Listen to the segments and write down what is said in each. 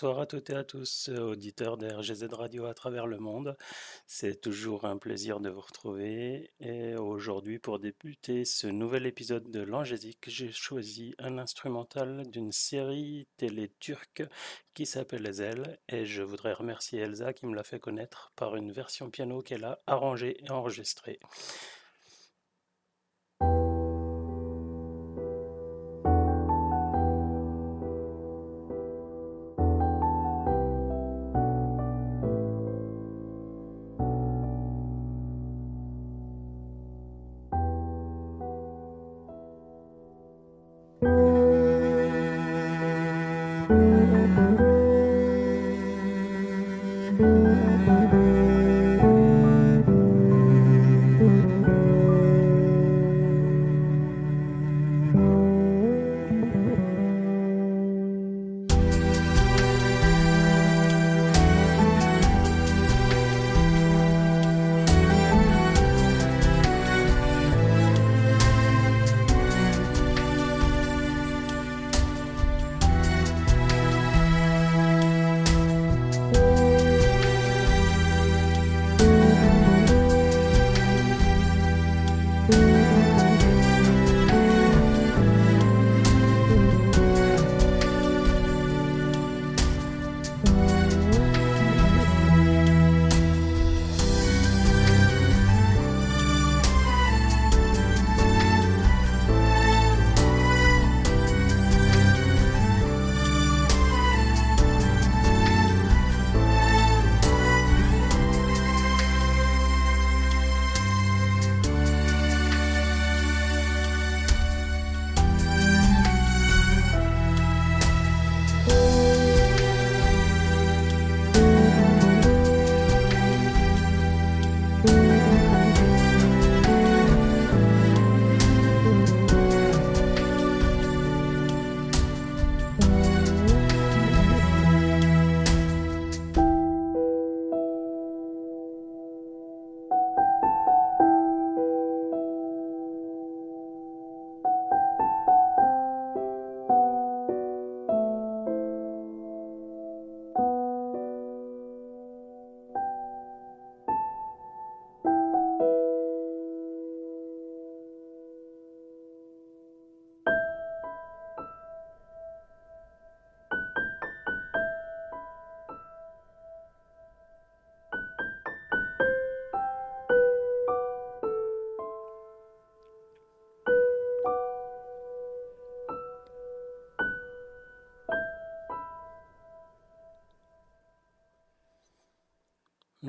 Bonsoir à toutes et à tous, auditeurs de RGZ Radio à travers le monde. C'est toujours un plaisir de vous retrouver. Et aujourd'hui, pour débuter ce nouvel épisode de L'Angésique, j'ai choisi un instrumental d'une série télé turque qui s'appelle Ailes. Et je voudrais remercier Elsa qui me l'a fait connaître par une version piano qu'elle a arrangée et enregistrée.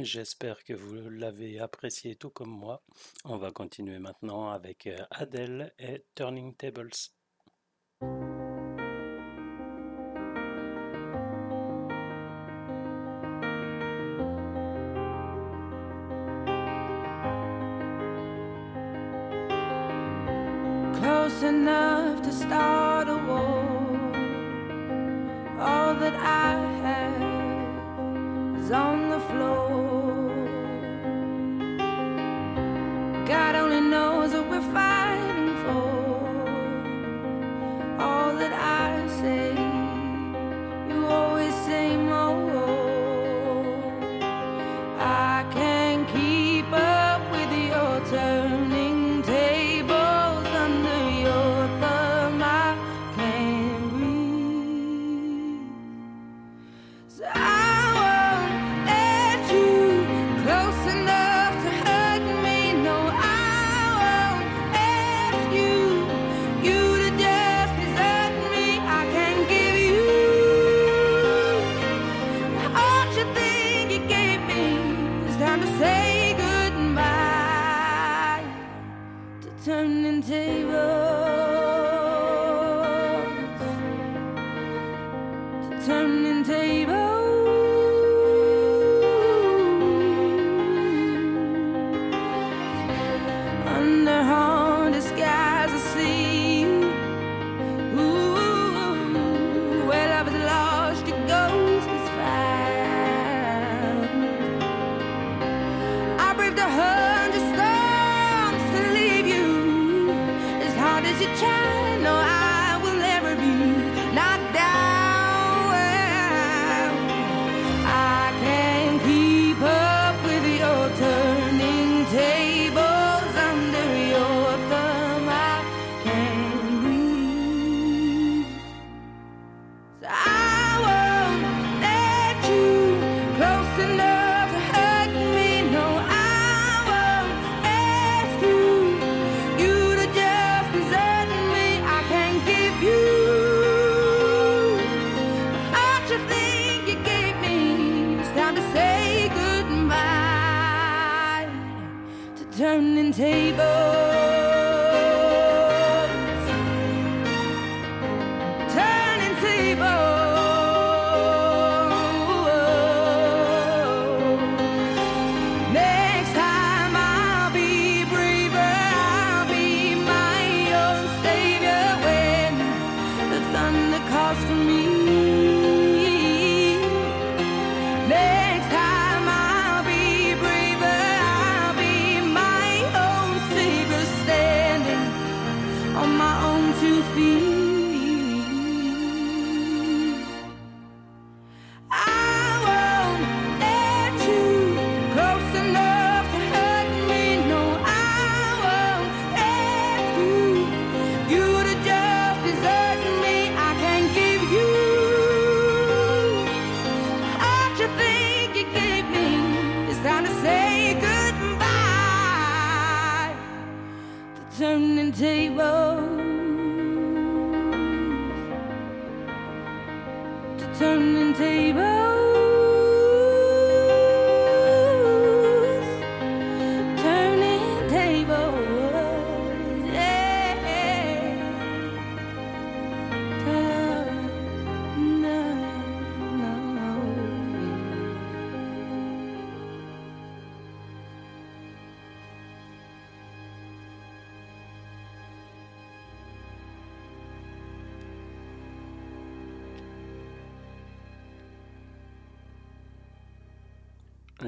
J'espère que vous l'avez apprécié tout comme moi. On va continuer maintenant avec euh, Adele et Turning Tables.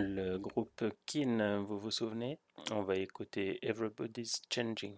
le groupe Kin, vous vous souvenez? On va écouter Everybody's Changing.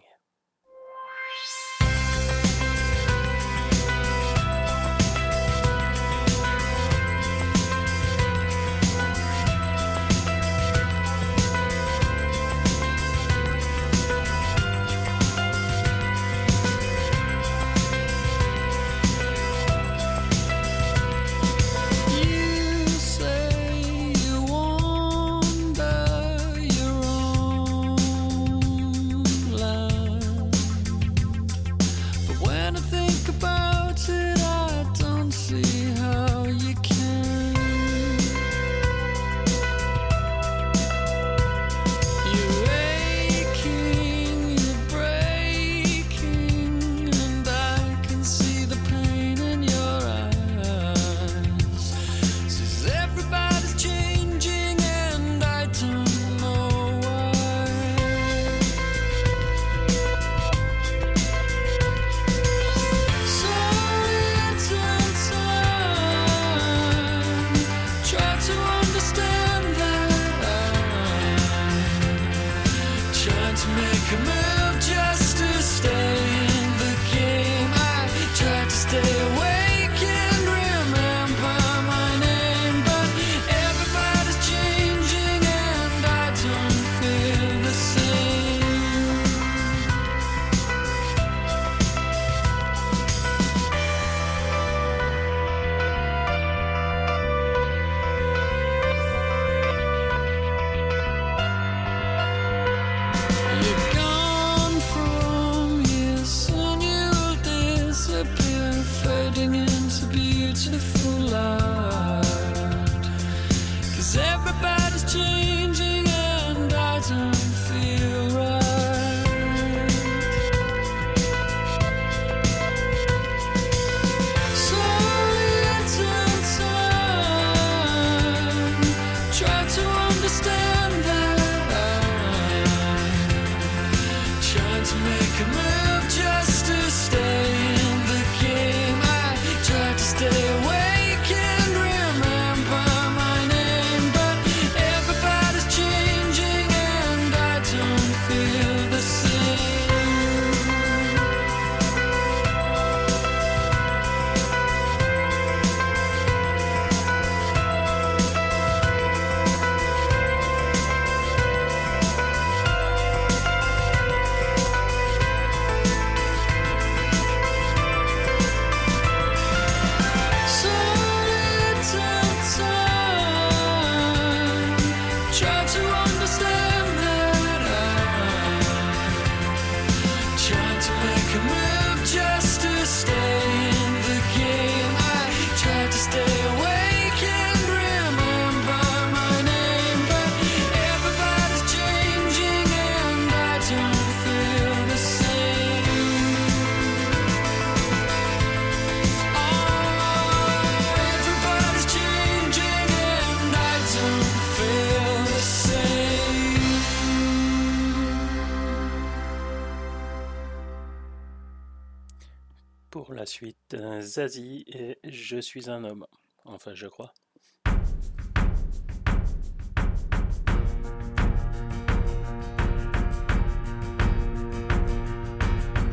Et Je suis un homme. Enfin, je crois.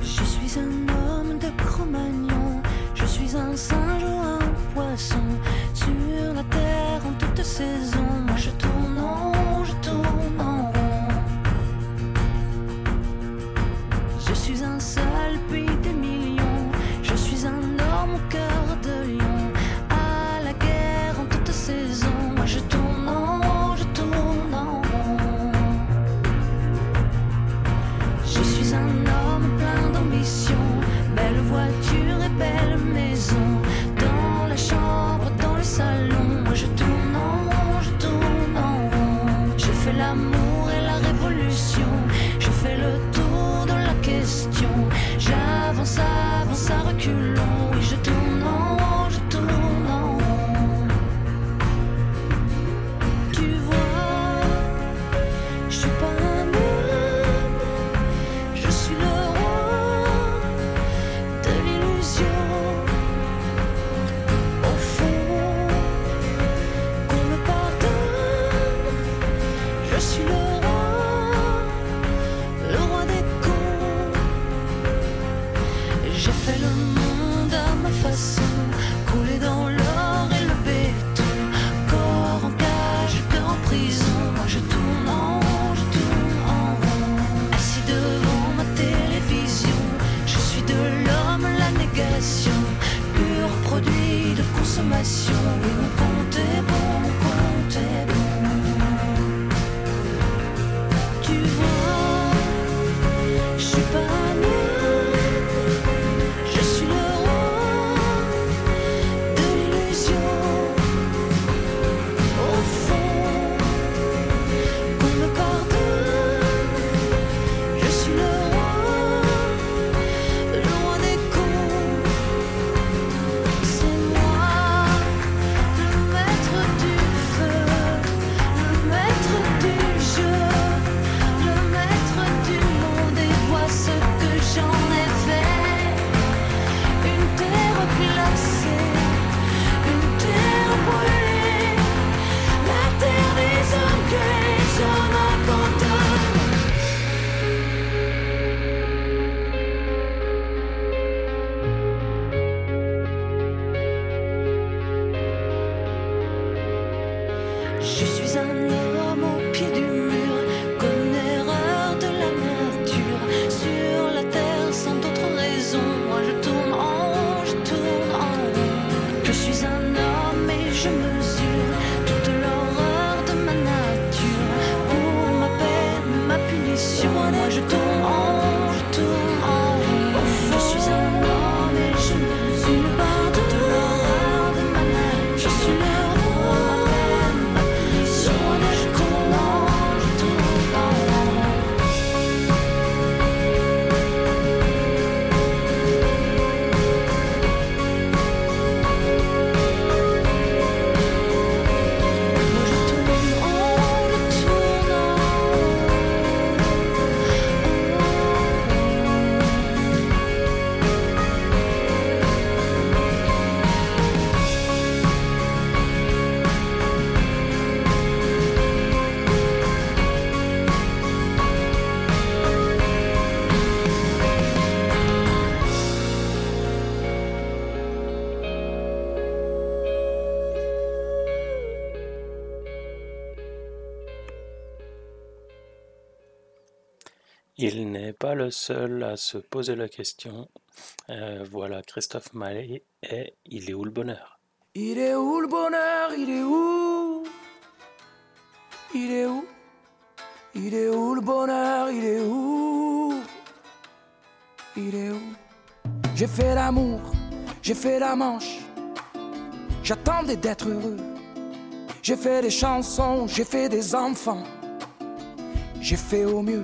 Je suis un homme de Cro-Magnon, je suis un singe ou un poisson sur la terre en toute saison. Le seul à se poser la question. Euh, voilà Christophe Mallet et Il est où le bonheur? Il est où le bonheur? Il est où? Il est où? Il est où le bonheur? Il est où? Il est où? J'ai fait l'amour, j'ai fait la manche. J'attendais d'être heureux. J'ai fait des chansons, j'ai fait des enfants. J'ai fait au mieux.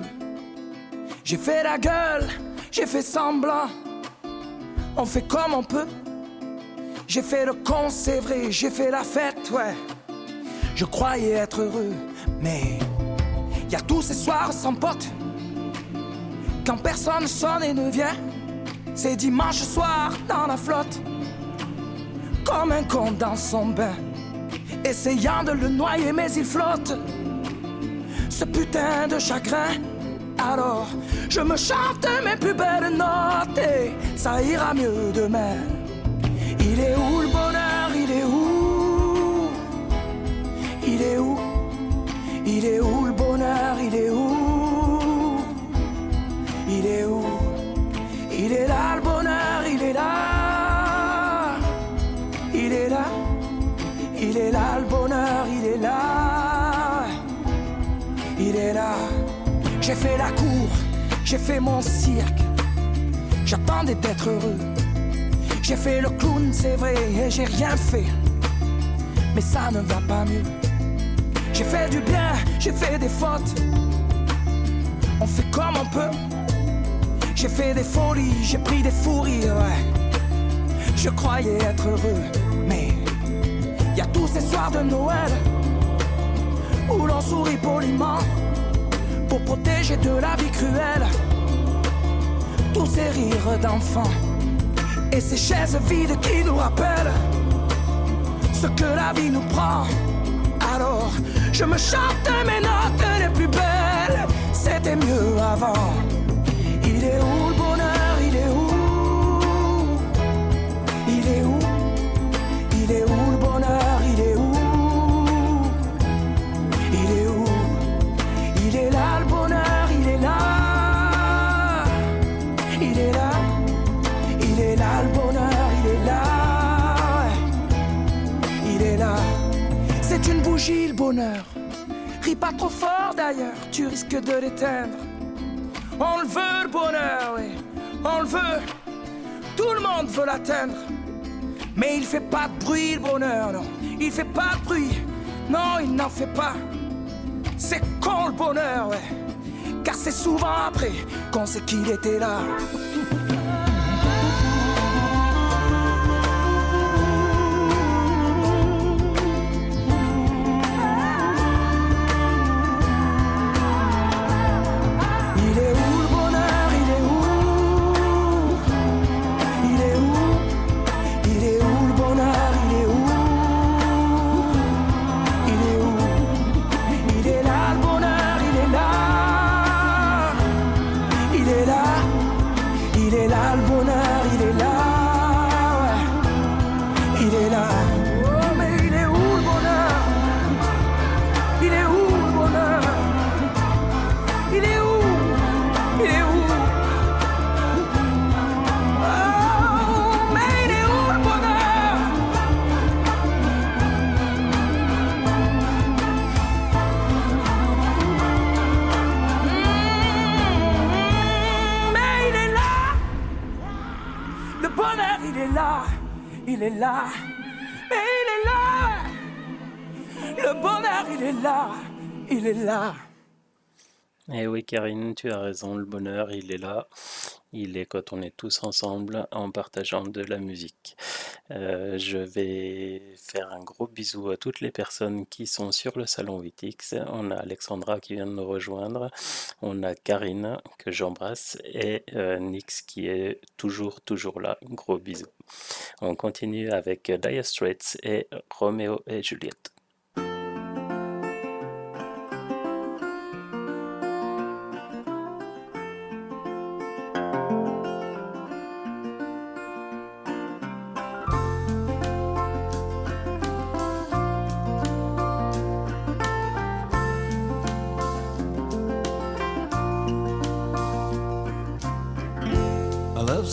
J'ai fait la gueule, j'ai fait semblant. On fait comme on peut. J'ai fait le con, c'est vrai, j'ai fait la fête, ouais. Je croyais être heureux, mais y a tous ces soirs sans pote. Quand personne sonne et ne vient, C'est dimanche soir dans la flotte, comme un con dans son bain, essayant de le noyer, mais il flotte. Ce putain de chagrin. Alors, je me chante mes plus belles notes et ça ira mieux demain. Il est où le bonheur? Il est où? Il est où? Il est où le bonheur? Il est où? Il est où? Il est là le bonheur, J'ai fait la cour, j'ai fait mon cirque. J'attendais d'être heureux. J'ai fait le clown, c'est vrai, et j'ai rien fait. Mais ça ne va pas mieux. J'ai fait du bien, j'ai fait des fautes. On fait comme on peut. J'ai fait des folies, j'ai pris des fous ouais. Je croyais être heureux, mais y a tous ces soirs de Noël où l'on sourit poliment pour protéger de la vie cruelle tous ces rires d'enfants et ces chaises vides qui nous rappellent ce que la vie nous prend. Alors, je me chante mes notes les plus belles. C'était mieux avant. On le veut le bonheur, oui. On le veut. Tout le monde veut l'atteindre. Mais il fait pas de bruit le bonheur, non. Il fait pas de bruit. Non, il n'en fait pas. C'est con le bonheur, ouais. Car c'est souvent après qu'on sait qu'il était là. Karine, tu as raison, le bonheur, il est là. Il est quand on est tous ensemble en partageant de la musique. Euh, je vais faire un gros bisou à toutes les personnes qui sont sur le salon 8X. On a Alexandra qui vient de nous rejoindre. On a Karine que j'embrasse et euh, Nix qui est toujours, toujours là. Gros bisous. On continue avec Dire Straits et Roméo et Juliette.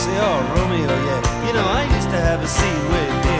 say, oh, Romeo, yeah. You know, I used to have a scene with him.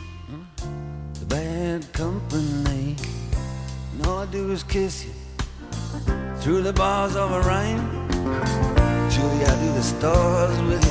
stars with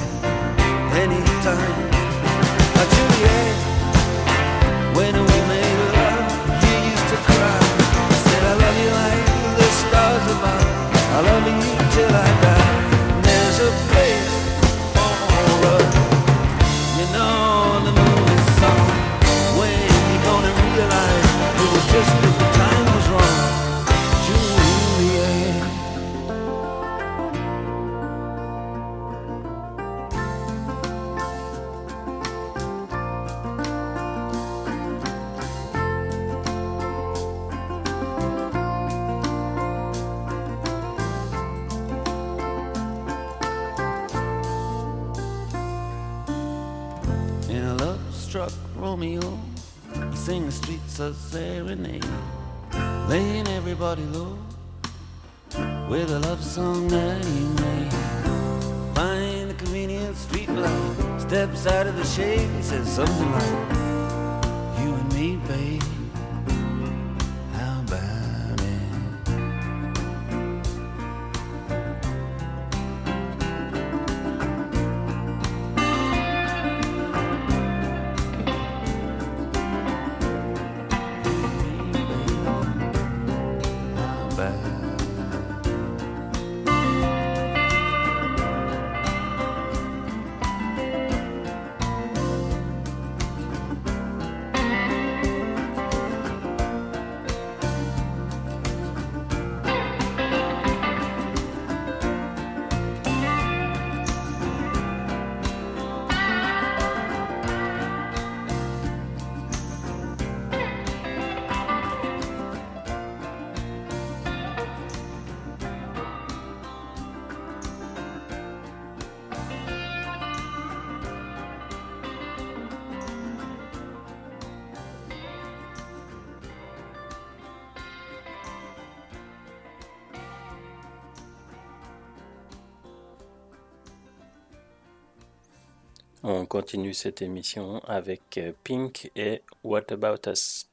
On continue cette émission avec euh, Pink et What About Us.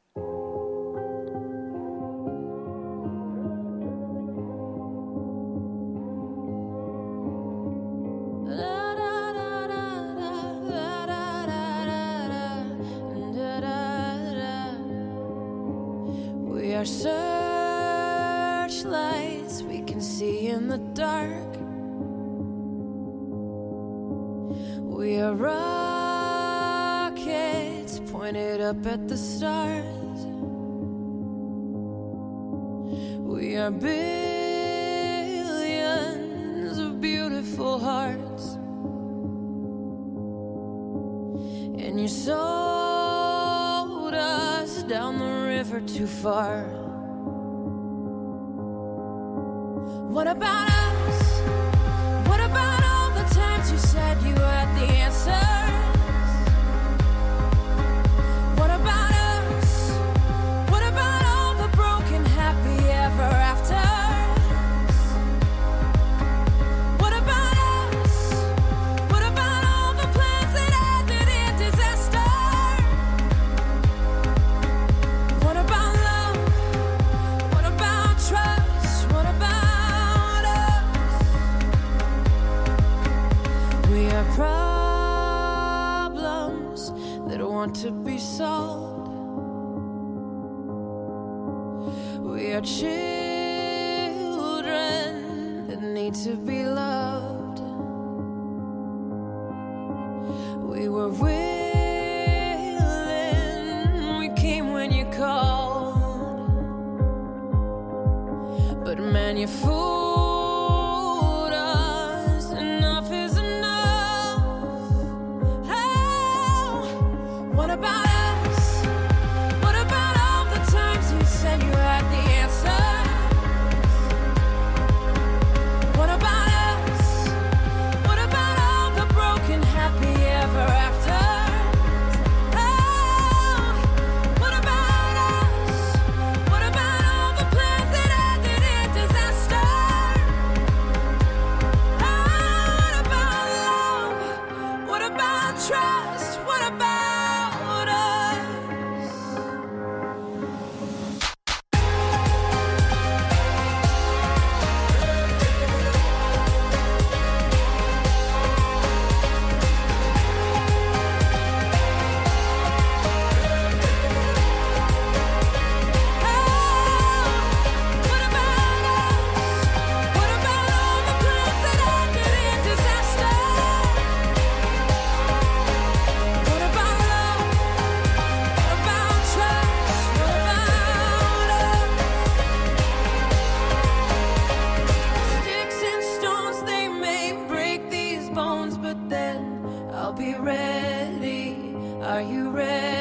red.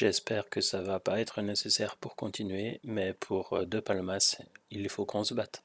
J'espère que ça va pas être nécessaire pour continuer, mais pour euh, deux palmas, il faut qu'on se batte.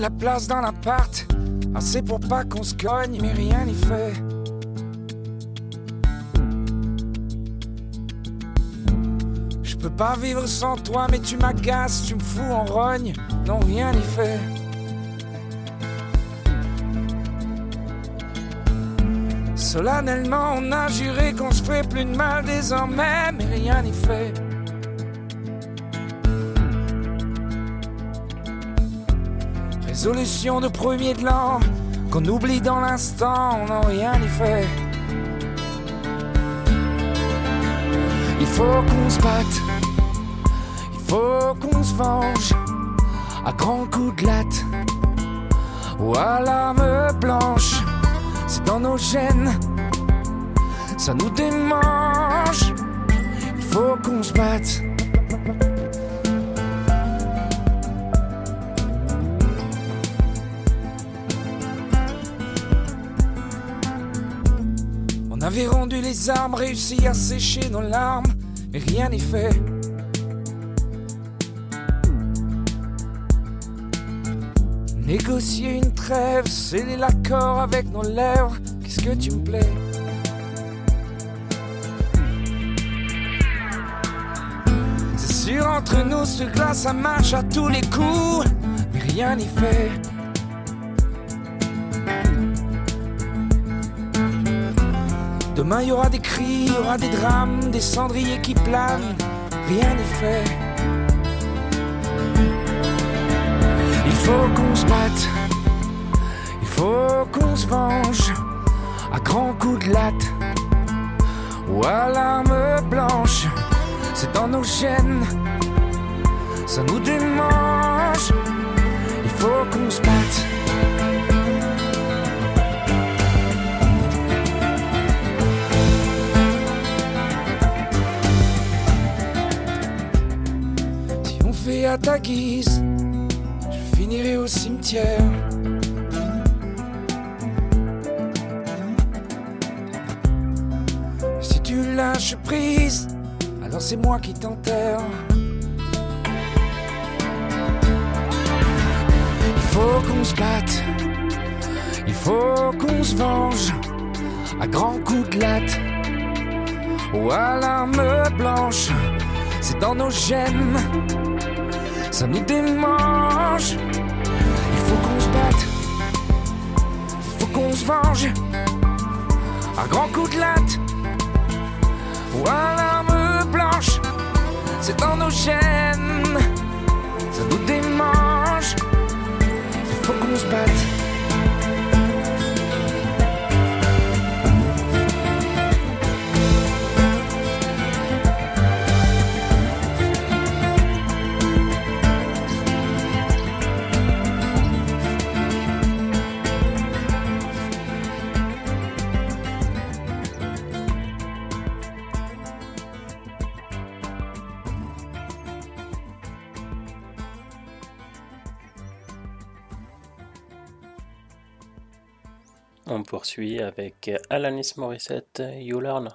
la place dans l'appart, ah, assez pour pas qu'on se cogne, mais rien n'y fait. Je peux pas vivre sans toi, mais tu m'agaces, tu me fous en rogne, non rien n'y fait. Solennellement, on a juré qu'on se fait plus de mal désormais, mais rien n'y fait. Résolution de premier de l'an, qu'on oublie dans l'instant, on n'a rien n'y fait. Il faut qu'on se batte, il faut qu'on se venge, à grands coups de latte, ou à l'arme blanche, c'est dans nos gènes, ça nous démange, il faut qu'on se batte. Avait rendu les armes, réussi à sécher nos larmes, mais rien n'est fait. Négocier une trêve, sceller l'accord avec nos lèvres, qu'est-ce que tu me plais? C'est sûr, entre nous, ce glace, ça marche à tous les coups, mais rien n'y fait. Demain, il y aura des cris, il y aura des drames, des cendriers qui planent, rien n'est fait. Il faut qu'on se batte, il faut qu'on se venge, à grands coups de latte, ou à l'arme blanche, c'est dans nos chaînes, ça nous démange, il faut qu'on se batte. Ta guise, je finirai au cimetière. Si tu lâches prise, alors c'est moi qui t'enterre. Il faut qu'on se batte, il faut qu'on se venge, à grands coups de latte, ou à l'arme blanche, c'est dans nos gènes ça nous démange. Il faut qu'on se batte, il faut qu'on se venge. À grands coups de latte ou à l'arme blanche, c'est dans nos chaînes. Ça nous démange. Il faut qu'on se batte. Avec Alanis Morissette, You Learn.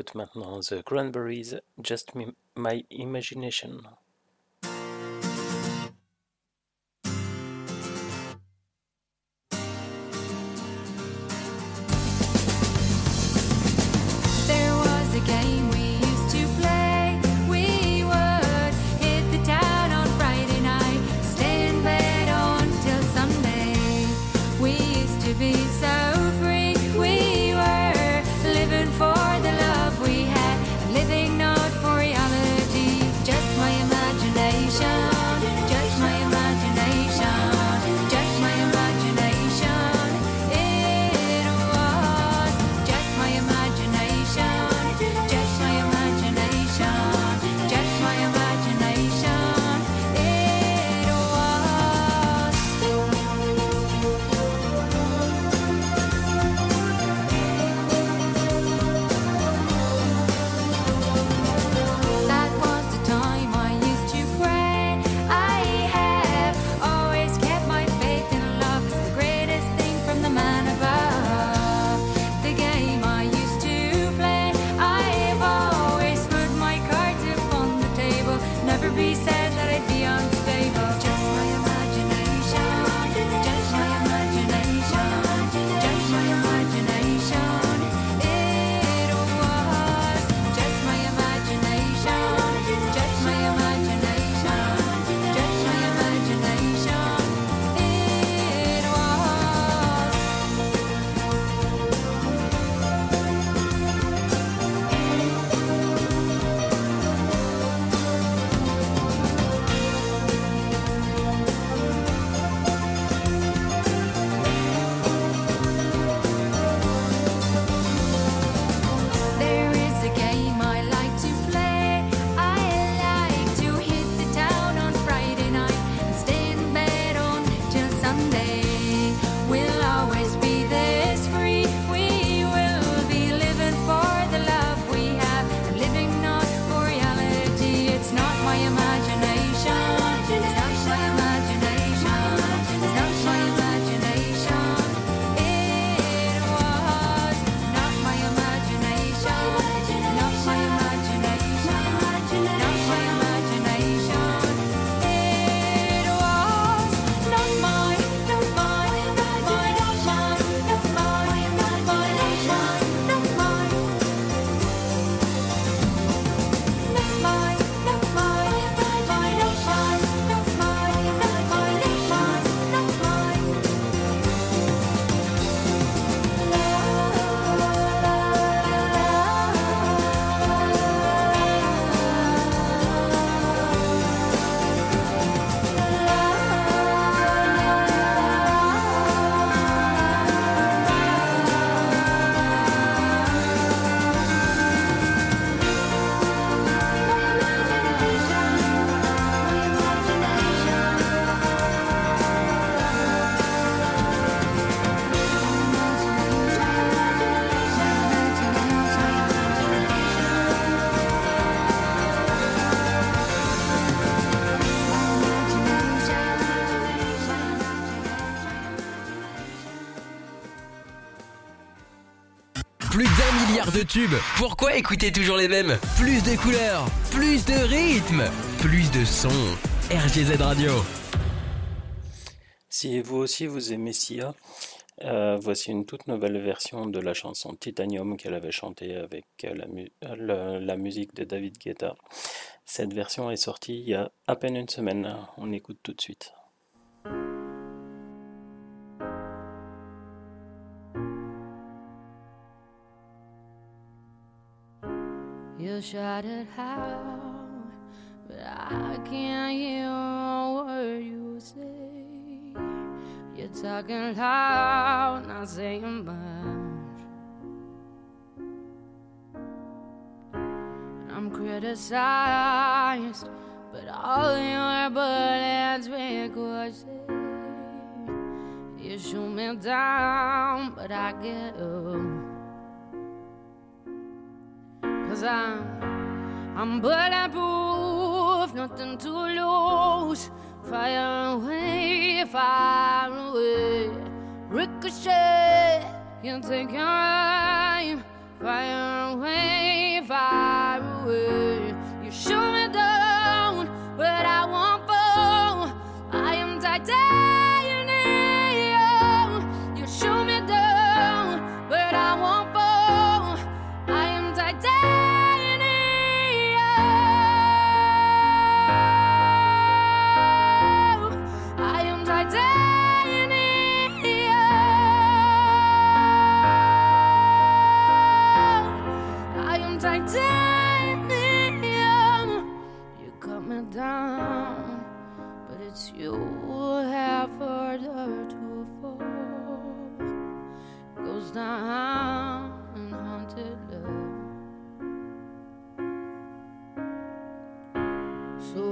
Écoute maintenant The Cranberries, Just My Imagination. Tubes. Pourquoi écouter toujours les mêmes? Plus de couleurs, plus de rythmes, plus de sons. RGZ Radio. Si vous aussi vous aimez Sia, euh, voici une toute nouvelle version de la chanson Titanium qu'elle avait chantée avec euh, la, mu- euh, la musique de David Guetta. Cette version est sortie il y a à peine une semaine. On écoute tout de suite. You shout it out, but I can't hear a word you say. You're talking loud, not saying much. I'm criticized, but all your bullets ricochet. You shoot me down, but I get up. Cause I'm, I'm bulletproof, nothing to lose. Fire away, fire away. Ricochet, you take your aim. Fire away, fire away. You shoot me down, but I won't fall. I am tied. So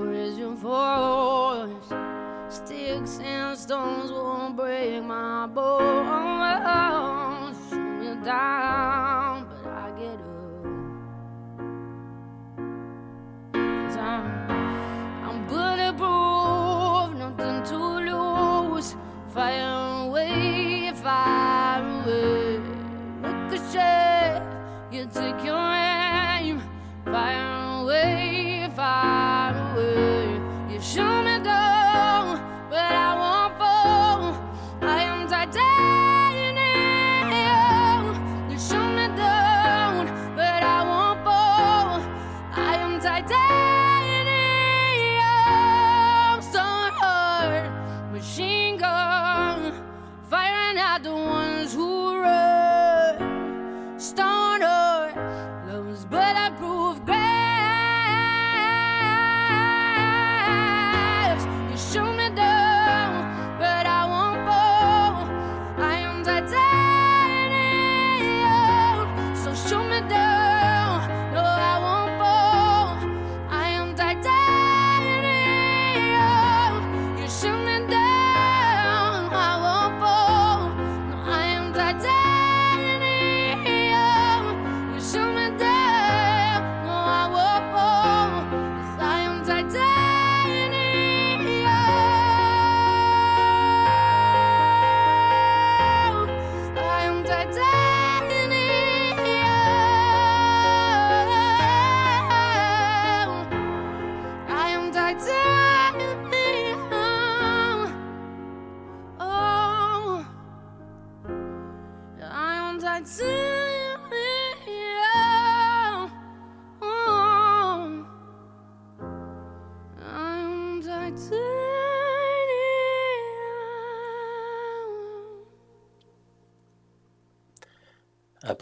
raise your voice. Sticks and stones won't break my bones. Shoot me down, but I get up. Cause I'm took your hand.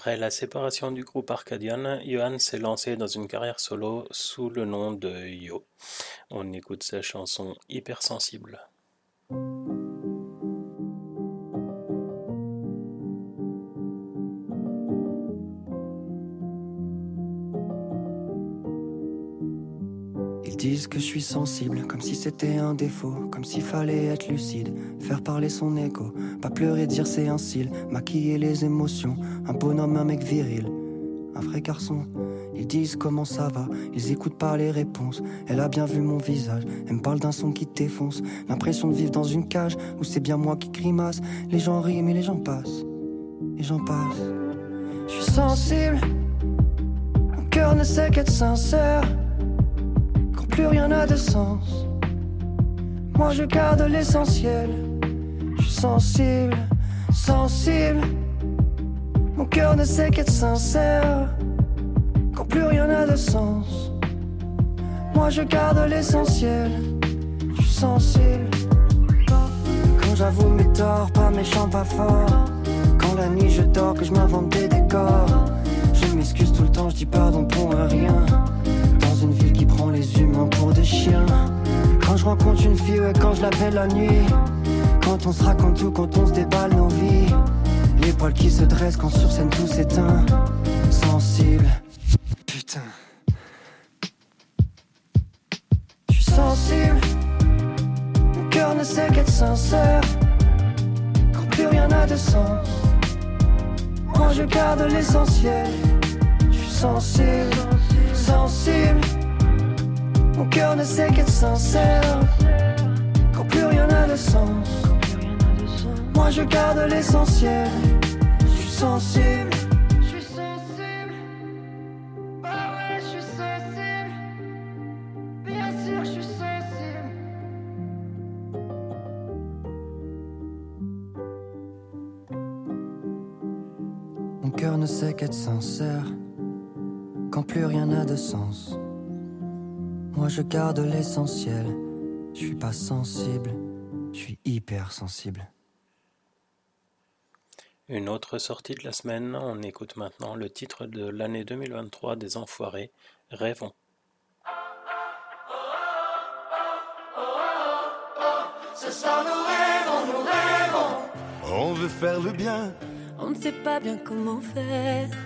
Après la séparation du groupe Arcadian, Johan s'est lancé dans une carrière solo sous le nom de Yo. On écoute sa chanson Hypersensible. Disent que je suis sensible, comme si c'était un défaut, comme s'il fallait être lucide, faire parler son écho, pas pleurer, dire c'est un cil, maquiller les émotions, un bonhomme, un mec viril, un vrai garçon. Ils disent comment ça va, ils écoutent pas les réponses. Elle a bien vu mon visage, elle me parle d'un son qui te défonce. L'impression de vivre dans une cage où c'est bien moi qui grimace. Les gens rient mais les gens passent, les gens passent. Je suis sensible, mon cœur ne sait qu'être sincère plus rien n'a de sens. Moi je garde l'essentiel. Je suis sensible, sensible. Mon cœur ne sait qu'être sincère quand plus rien n'a de sens. Moi je garde l'essentiel. Je suis sensible. Quand j'avoue mes torts, pas méchant, pas fort. Quand la nuit je dors, que je m'invente des décors. Je m'excuse tout le temps, je dis pardon pour rien. Les humains pour des chiens. Quand je rencontre une fille, ouais, quand je l'appelle la nuit. Quand on se raconte tout, quand on se déballe nos vies. Les poils qui se dressent quand sur scène tout s'éteint. Sensible. Putain. Je suis sensible. Mon cœur ne sait qu'être sincère. Quand plus rien n'a de sens. Moi je garde l'essentiel. Je suis sensible, sensible. Mon cœur ne sait qu'être sincère. Quand plus rien n'a de sens. Moi je garde l'essentiel. Je suis sensible. Mon cœur ne sait qu'être sincère quand plus rien n'a de sens. Moi je garde l'essentiel. Je suis pas sensible, je suis hyper sensible. Une autre sortie de la semaine, on écoute maintenant le titre de l'année 2023 des Enfoirés, Rêvons. On veut faire le bien, On ne sait pas bien comment faire.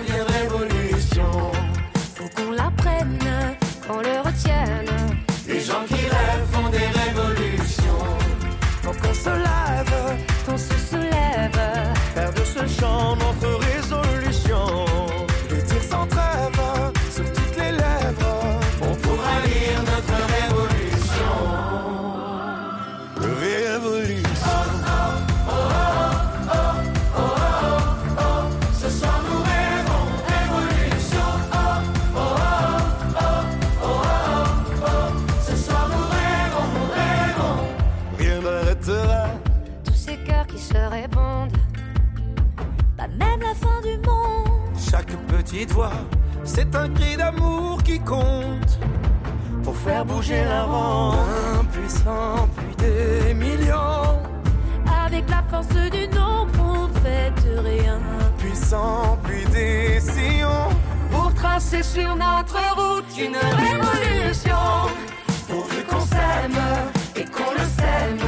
Voix, c'est un cri d'amour qui compte pour faire bouger la ronde. Impuissant, puis des millions. Avec la force du nombre, on fait de rien. Puissant, puis des sillons pour tracer sur notre route une révolution. Pourvu qu'on s'aime et qu'on le sème,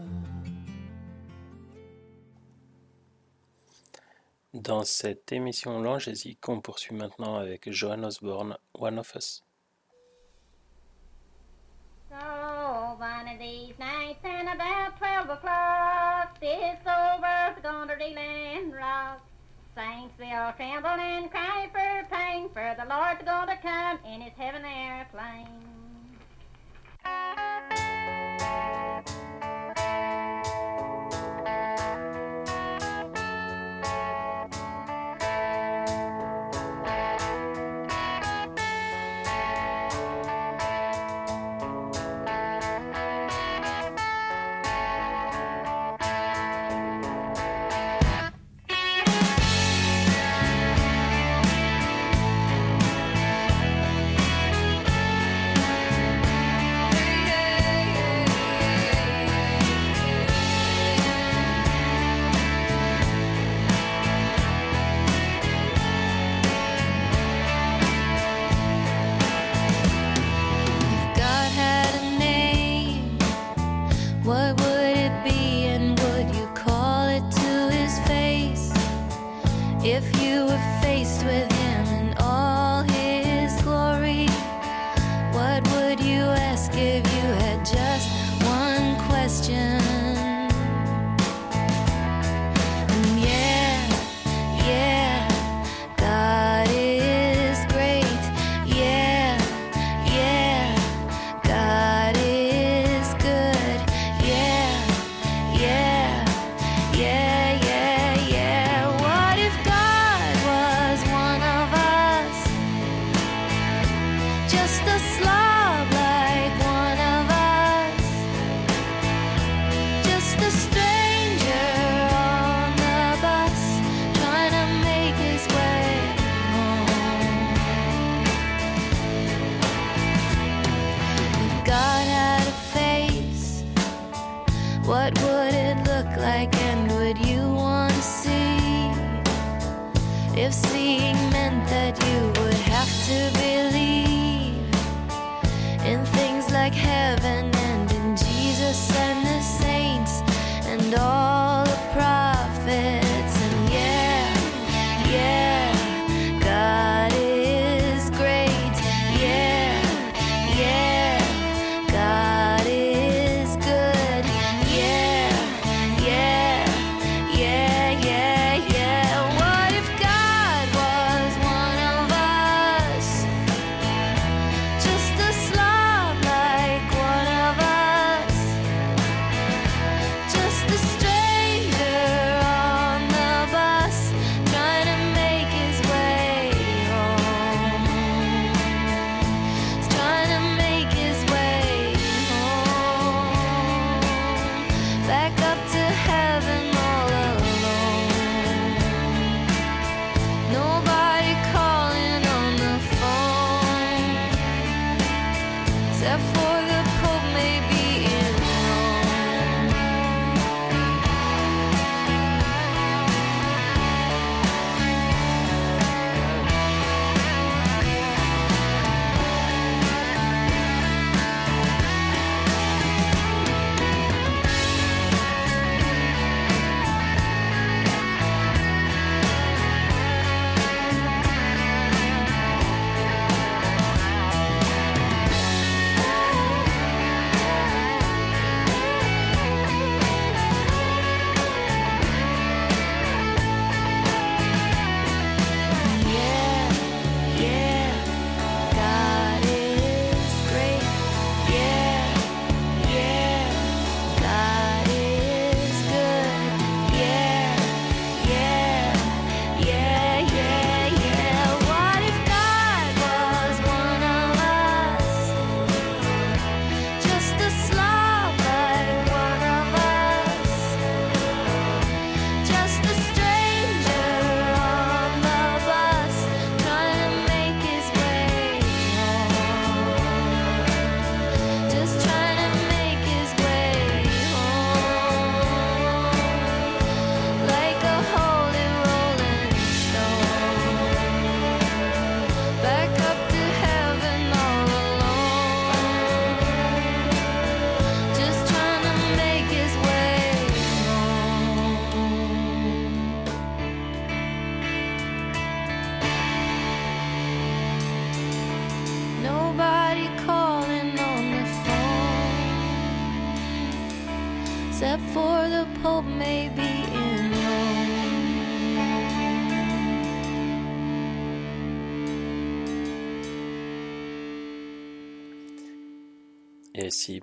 Dans cette émission Langésique, on poursuit maintenant avec Johan Osborne, One of Us. So one of these nights and about twelve o'clock, this old world's gonna reel and rock. Saints will tremble and cry for pain, for the Lord's gonna come in his heaven airplane.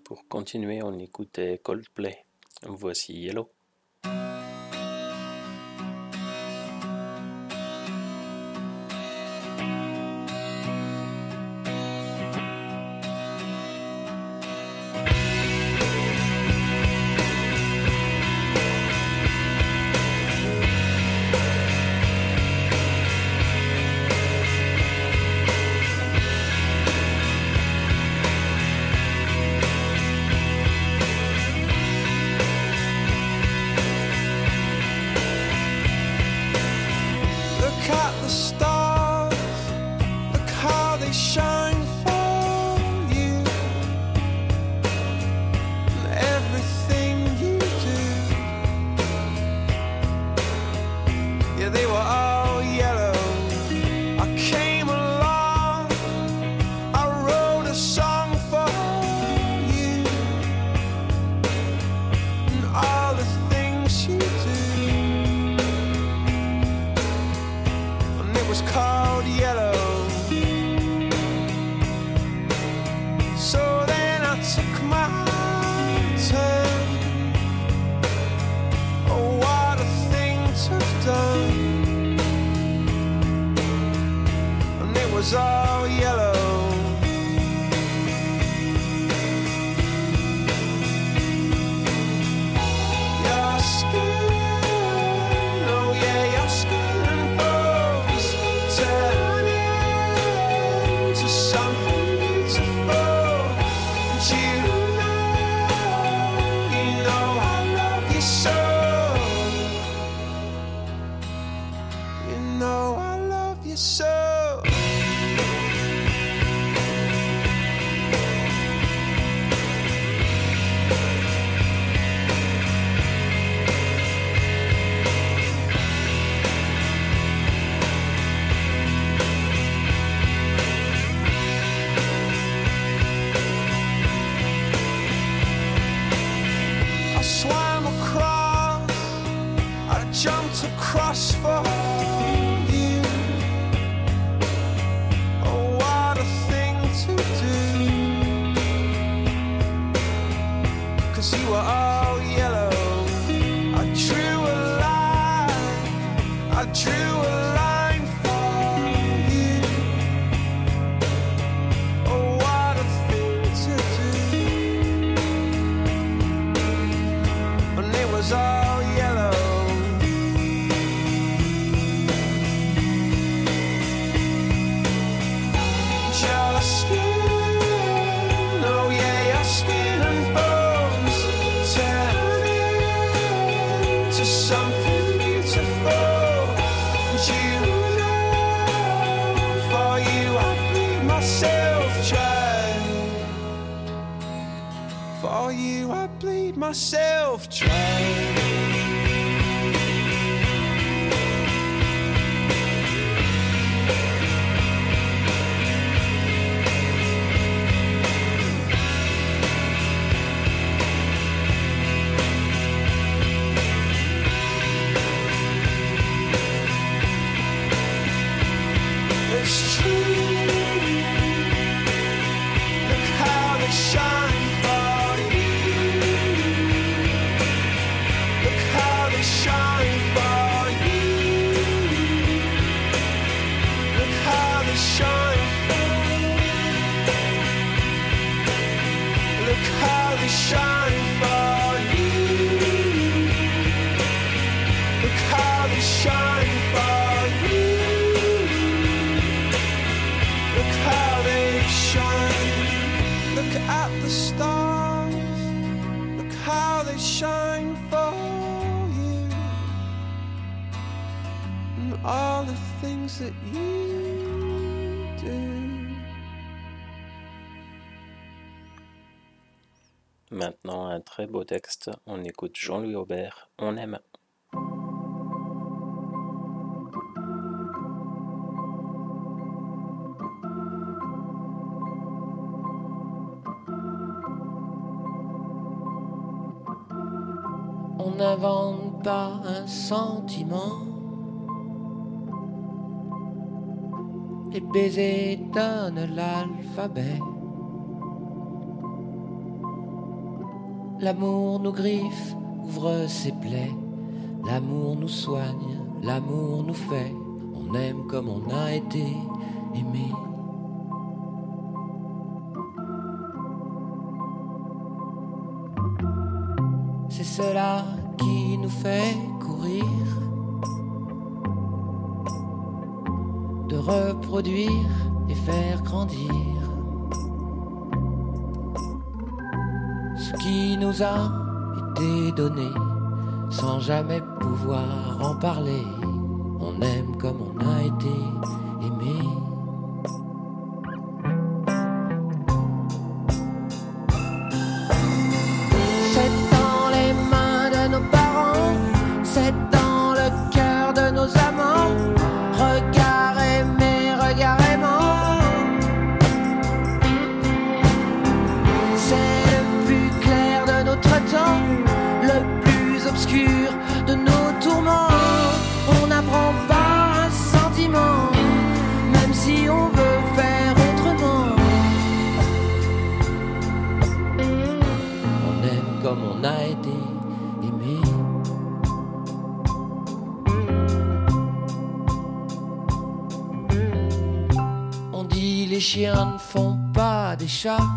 Pour continuer on écoutait Coldplay, voici Yellow. Beau texte. On écoute Jean-Louis Aubert. On aime. On n'invente pas un sentiment. Les baisers donnent l'alphabet. L'amour nous griffe, ouvre ses plaies. L'amour nous soigne, l'amour nous fait. On aime comme on a été aimé. C'est cela qui nous fait courir, de reproduire et faire grandir nous a été donné sans jamais pouvoir en parler. On aime comme on a été les chiens ne font pas des chats.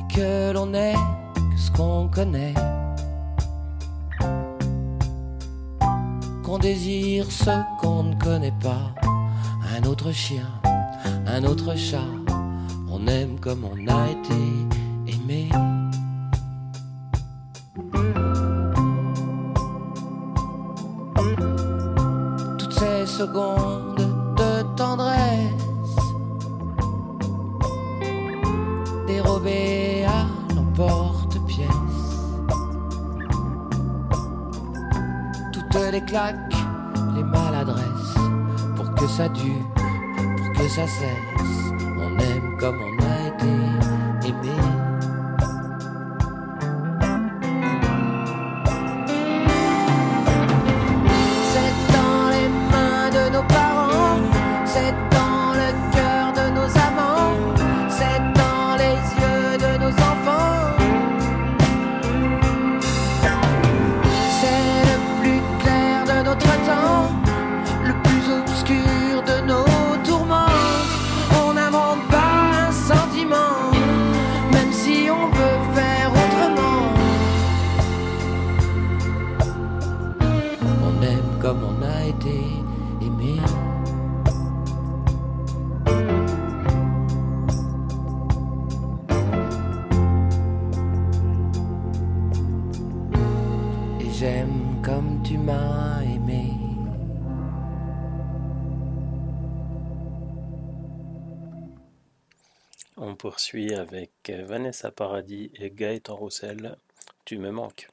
Et que l'on est ce qu'on connaît. Qu'on désire ce qu'on ne connaît pas. Un autre chien, un autre chat. On aime comme on a été aimé. Secondes les maladresses, pour que ça dure, pour que ça cesse. On aime comme on avec Vanessa Paradis et Gaëtan Roussel. Tu me manques.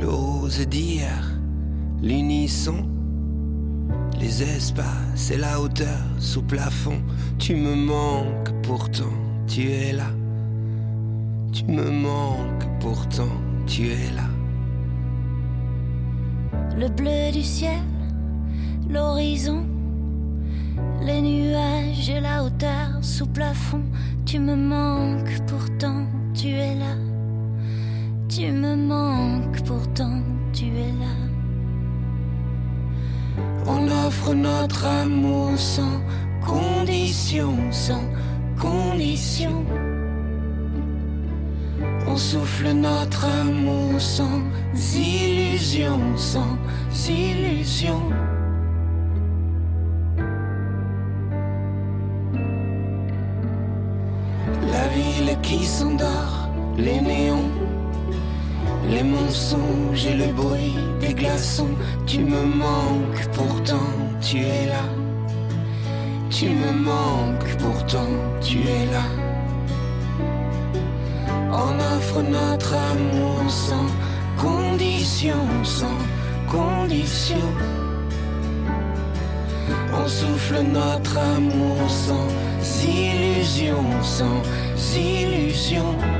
L'ose d'hier, l'unisson, les espaces et la hauteur sous plafond. Tu me manques pourtant, tu es là. Tu me manques pourtant, tu es là. le bleu du ciel, l'horizon, les nuages et la hauteur sous plafond. Tu me manques, pourtant tu es là. Tu me manques, pourtant tu es là. On offre notre amour sans condition, sans condition. On souffle notre amour sans illusion, sans illusion. Qui s'endort, les néons, les mensonges et le bruit des glaçons. Tu me manques, pourtant tu es là. Tu me manques, pourtant tu es là. On offre notre amour sans condition, sans condition. On souffle notre amour sans illusion, sans illusion.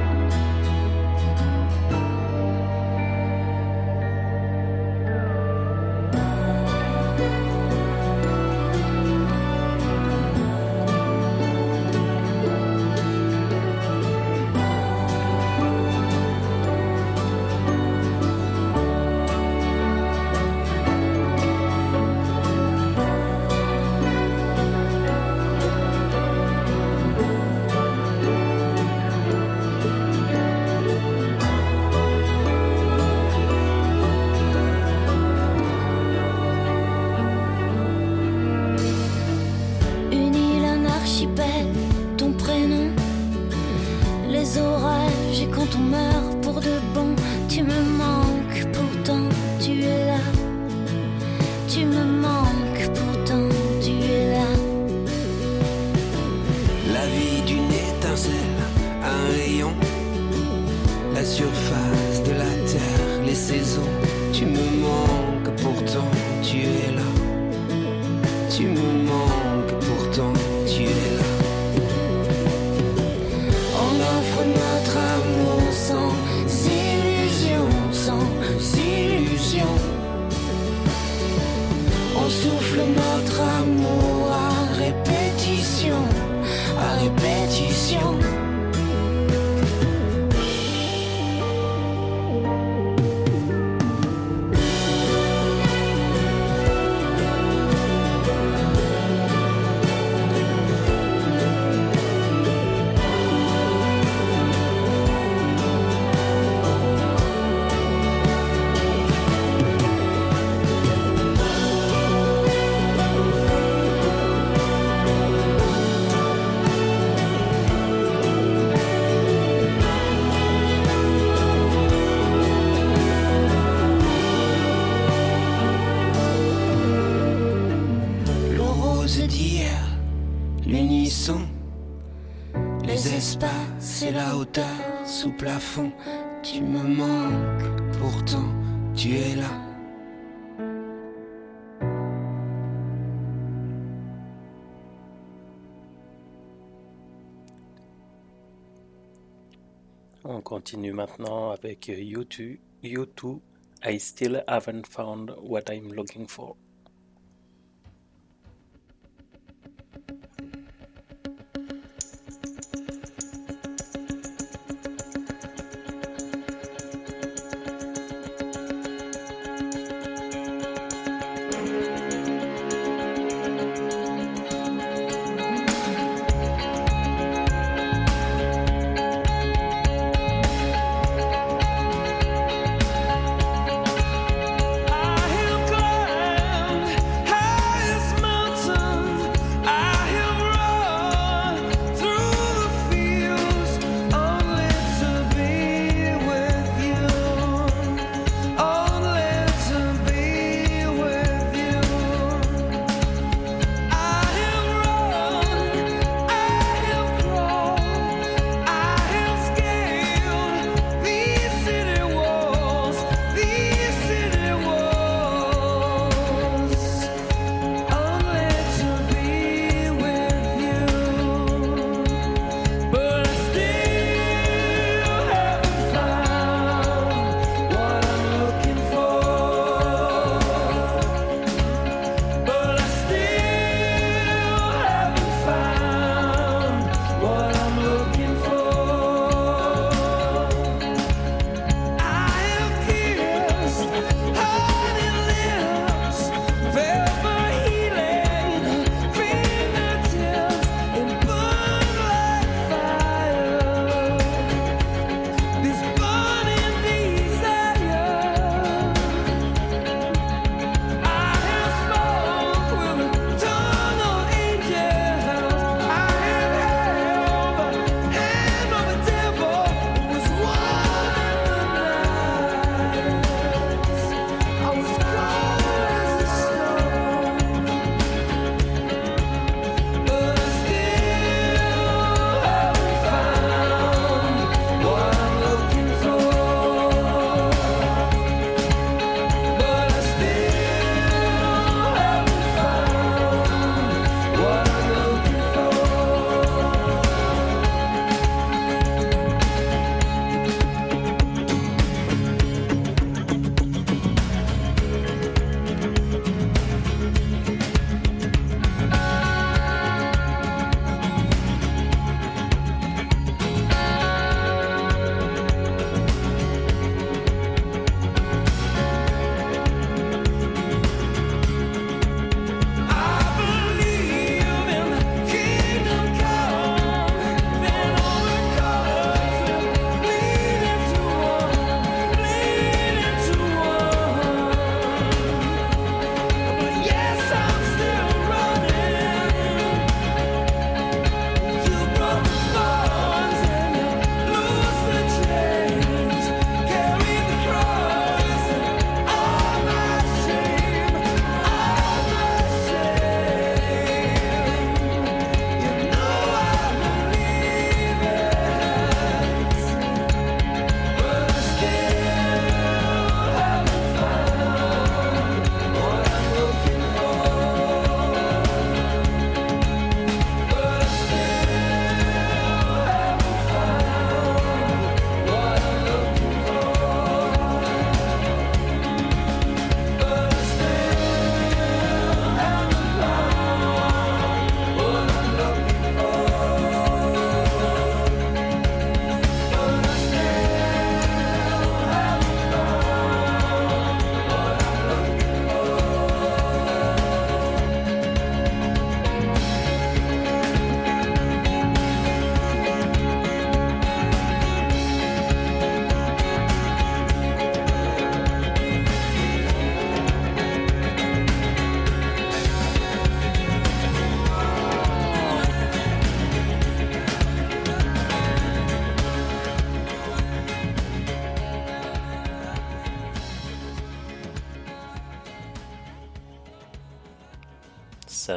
Plafond. Tu me manques, pourtant tu es là. On continue maintenant avec U2, U2, I still haven't found what I'm looking for.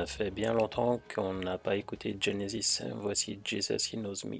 Ça fait bien longtemps qu'on n'a pas écouté Genesis. Voici Jesus He Knows Me.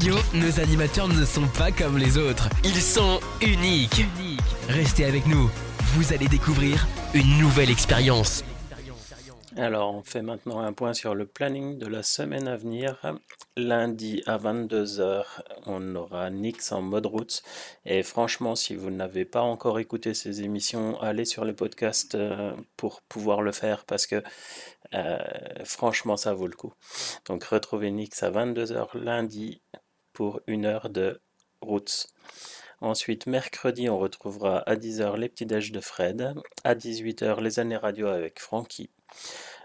Nos animateurs ne sont pas comme les autres. Ils sont uniques. Restez avec nous. Vous allez découvrir une nouvelle expérience. Alors, on fait maintenant un point sur le planning de la semaine à venir. Lundi à 22h, on aura Nix en mode route. Et franchement, si vous n'avez pas encore écouté ces émissions, allez sur les podcasts euh, pour pouvoir le faire parce que euh, franchement, ça vaut le coup. Donc, retrouvez Nix à 22h lundi une heure de routes. Ensuite, mercredi, on retrouvera à 10h les petits déj de Fred. À 18h, les années radio avec Francky.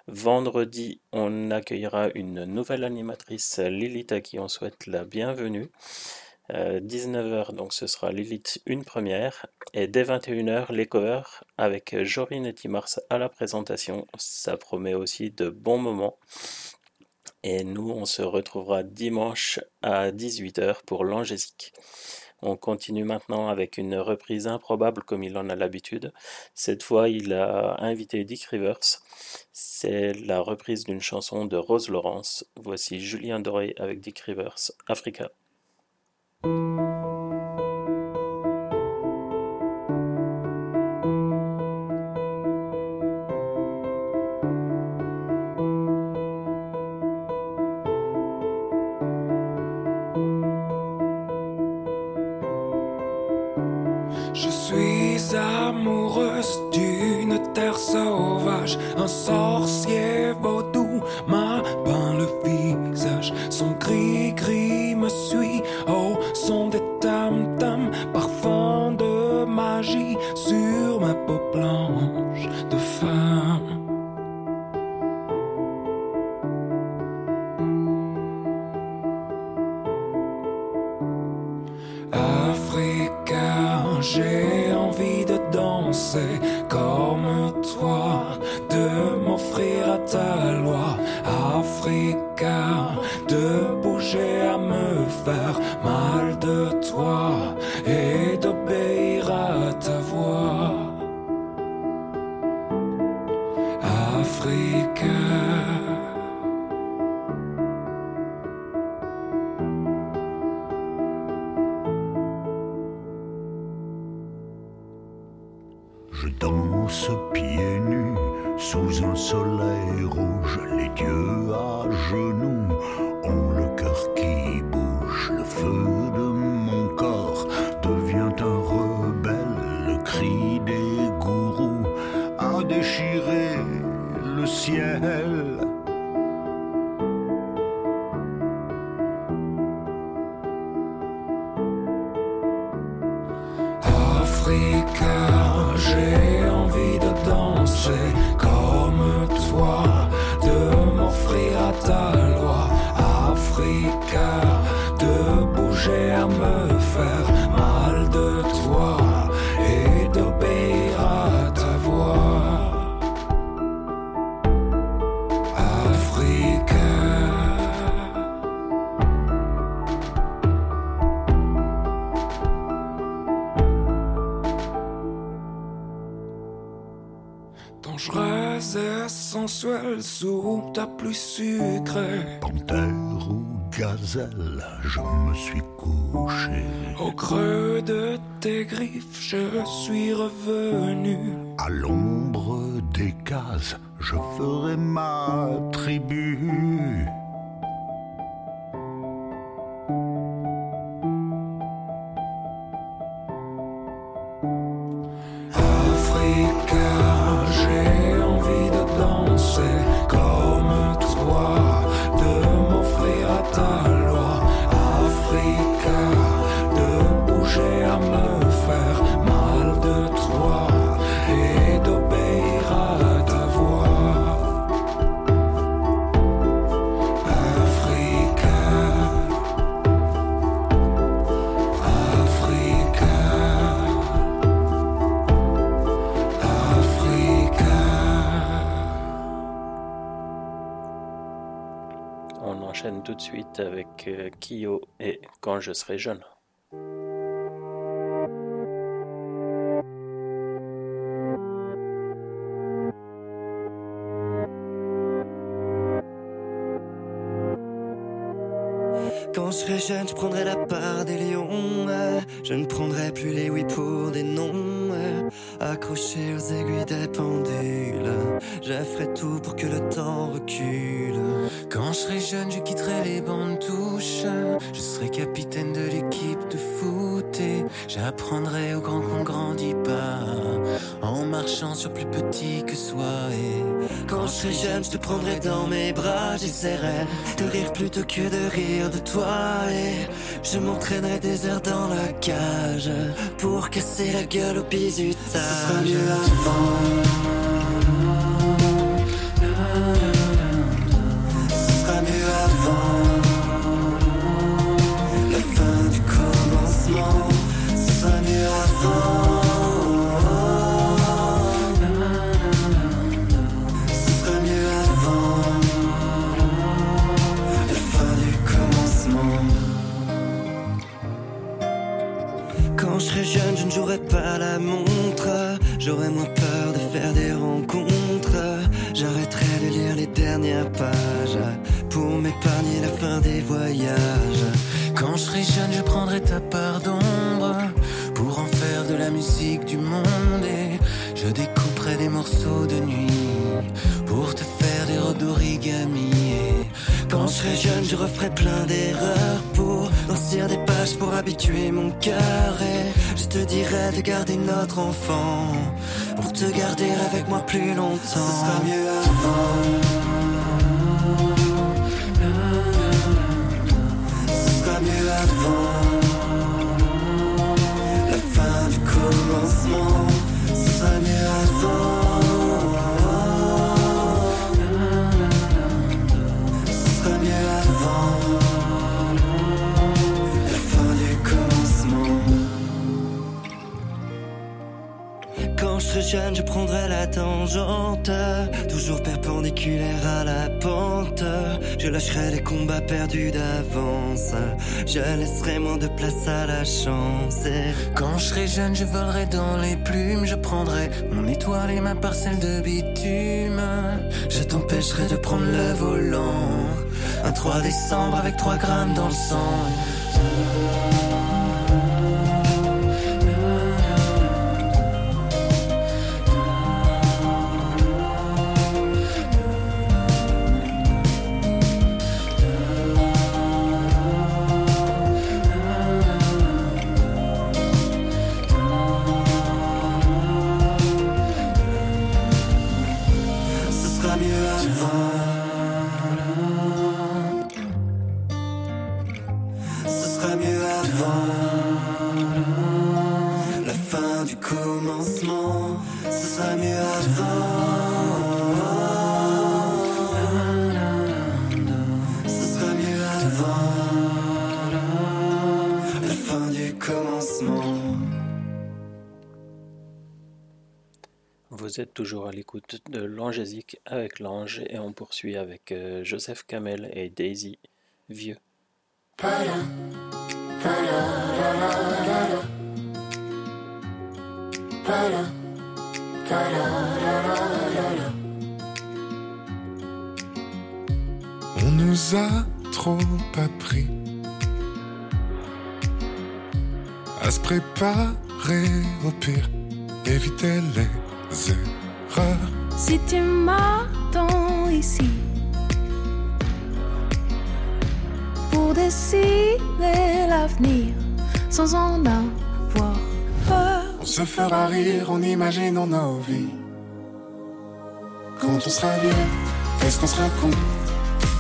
Vendredi, on accueillera une nouvelle animatrice, Lilith, à qui on souhaite la bienvenue. Euh, 19h, donc ce sera Lilith une première. Et dès 21h, les covers avec Jorine et Timars à la présentation. Ça promet aussi de bons moments. Et nous, on se retrouvera dimanche à 18h pour l'Angésique. On continue maintenant avec une reprise improbable comme il en a l'habitude. Cette fois, il a invité Dick Rivers. C'est la reprise d'une chanson de Rose Lawrence. Voici Julien Doré avec Dick Rivers, Africa. Un sorcier Dangereuse et sensuelle sous ta pluie sucrée. Panthère ou gazelle, je me suis couché. Au creux de tes griffes, je suis revenu. À l'ombre des cases, je ferai ma tribu. Avec euh, Kyo et Quand je serai jeune. Serai jeune, je prendrai la part des lions. Je ne prendrai plus les oui pour des euh, Accroché aux aiguilles des pendules. Je ferai tout pour que le temps recule. Quand je serai jeune, je quitterai les bandes touches. Je serai capitaine de l'équipe de foot et j'apprendrai aux grands qu'on grandit pas en marchant sur plus petit que soi. Et Quand je serai jeune, je te prendrai dans mes bras. J'essaierai de rire plutôt que de rire de toi je m'entraînerai des heures dans la cage pour casser la gueule au bizutage. Ce sera mieux avant. Ce sera mieux avant. La fin du commencement. Ce sera mieux avant. Pas la montre. J'aurai moins peur de faire des rencontres. J'arrêterai de lire les dernières pages pour m'épargner la fin des voyages. Quand je serai jeune, je prendrai ta part d'ombre pour en faire de la musique du monde et je découperai des morceaux de nuit pour te faire des robes Quand je serai jeune, je referai plein d'erreurs pour lancir des pages pour habituer mon cœur. Et je te dirai de garder notre enfant pour te garder avec moi plus longtemps. Ce sera mieux avant. Ce sera mieux avant. La fin du commencement. Ce sera mieux avant. Jeune, je prendrai la tangente, toujours perpendiculaire à la pente. Je lâcherai les combats perdus d'avance. Je laisserai moins de place à la chance. Quand je serai jeune, je volerai dans les plumes, je prendrai mon étoile et ma parcelle de bitume. je t'empêcherai de prendre le volant. Un 3 décembre avec 3 grammes dans le sang. De avec l'Ange et on poursuit avec euh, Joseph Kamel et Daisy Vieux. On nous a trop appris à se préparer au pire, éviter les erreurs. Si tu m'attends ici pour décider l'avenir sans en avoir peur, On se fera rire en imaginant nos vies. Quand on sera vieux, est-ce qu'on sera con?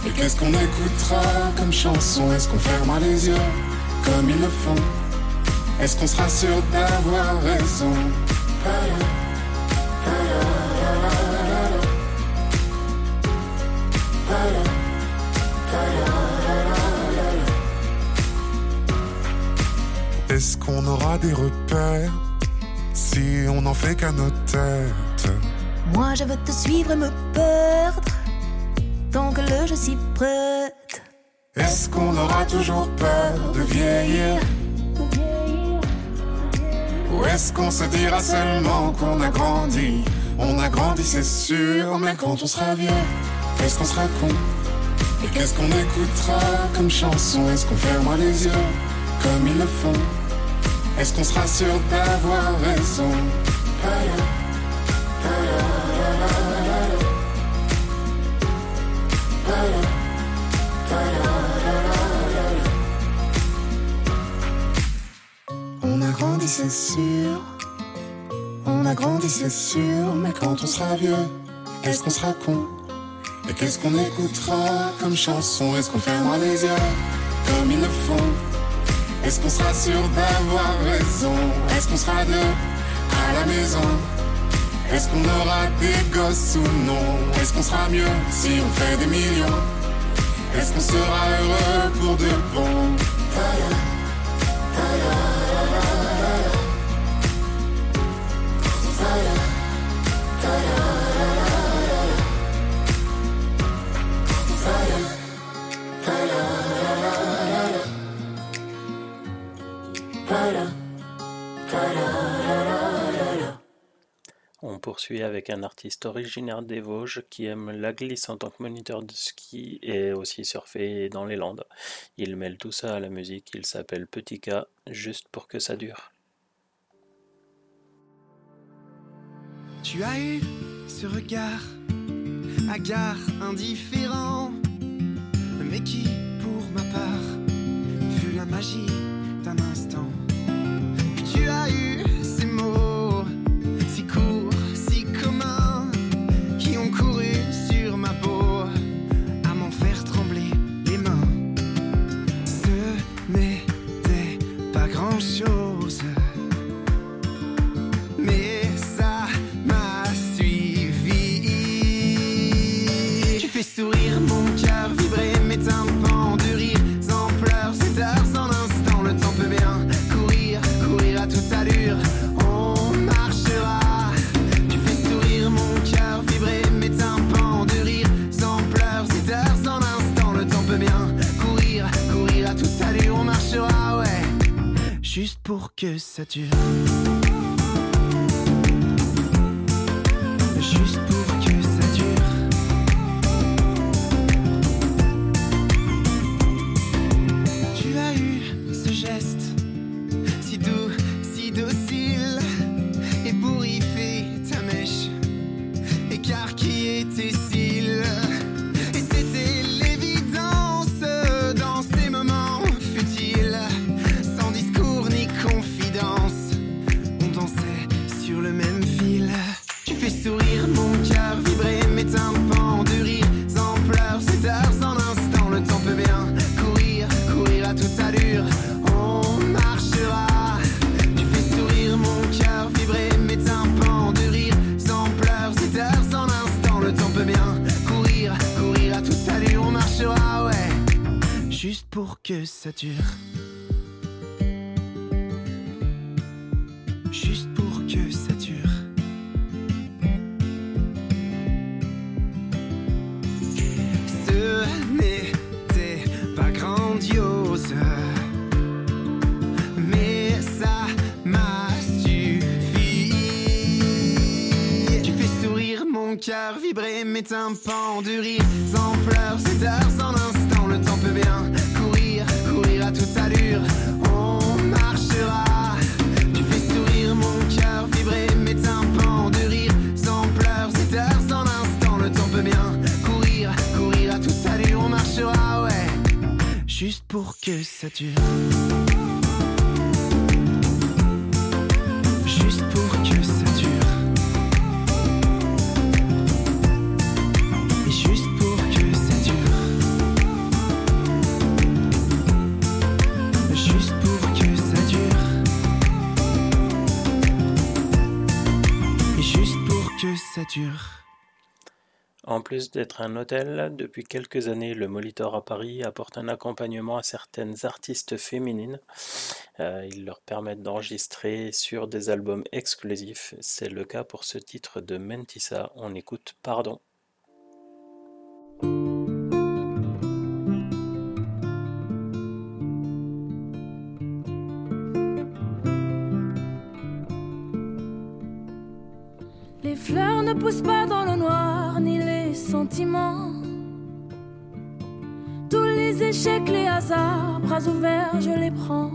Et qu'est-ce qu'on écoutera comme chanson? Est-ce qu'on fermera les yeux comme ils le font? Est-ce qu'on sera sûr d'avoir raison? Est-ce qu'on aura des repères si on n'en fait qu'à nos têtes moi je veux te suivre et me perdre tant que le je suis prête. Est-ce qu'on aura toujours peur de vieillir? Ou est-ce qu'on se dira seulement qu'on a grandi? On a grandi c'est sûr, mais quand on sera vieux, est-ce qu'on sera con? Et qu'est-ce qu'on écoutera comme chanson? Est-ce qu'on fermera les yeux comme ils le font? Est-ce qu'on sera sûr d'avoir raison? On a grandi, c'est sûr. On a grandi, c'est sûr. Mais quand on sera vieux, est-ce qu'on sera con? Et qu'est-ce qu'on écoutera comme chanson? Est-ce qu'on fermera les yeux comme ils le font? Est-ce qu'on sera sûr d'avoir raison? Est-ce qu'on sera deux à la maison? Est-ce qu'on aura des gosses ou non? Est-ce qu'on sera mieux si on fait des millions? Est-ce qu'on sera heureux pour de bon? On poursuit avec un artiste originaire des Vosges qui aime la glisse en tant que moniteur de ski et aussi surfer dans les Landes. Il mêle tout ça à la musique, il s'appelle Petit K, juste pour que ça dure. Tu as eu ce regard, hagard, indifférent, mais qui, pour ma part, fut la magie d'un instant. Pour que ça dure. Pour que ça dure. Juste pour que ça dure. Ce n'était pas grandiose, mais ça m'a suffi. Tu fais sourire mon cœur, vibrer mes tympans de rire, en pleurs, c'est heures en instant. Pour que ça dure. Juste pour que ça dure. Et juste pour que ça dure. Juste pour que ça dure. Et juste pour que ça dure. En plus d'être un hôtel, depuis quelques années, le Molitor à Paris apporte un accompagnement à certaines artistes féminines. Euh, ils leur permettent d'enregistrer sur des albums exclusifs. C'est le cas pour ce titre de Mentissa. On écoute Pardon. Les fleurs ne poussent pas dans le noir, ni les sentiments. Tous les échecs, les hasards, bras ouverts, je les prends.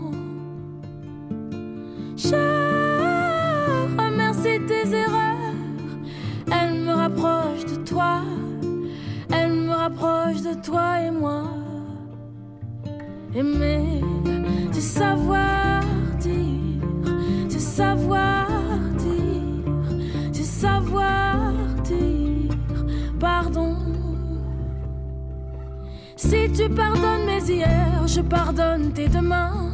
Tes demain. Les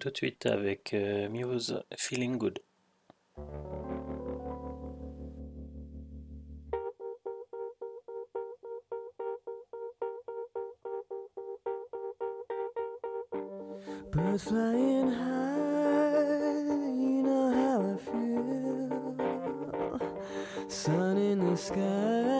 tout de suite avec euh, Muse Feeling Good. Birds flying high, you know how I feel. Sun in the sky,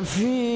Me,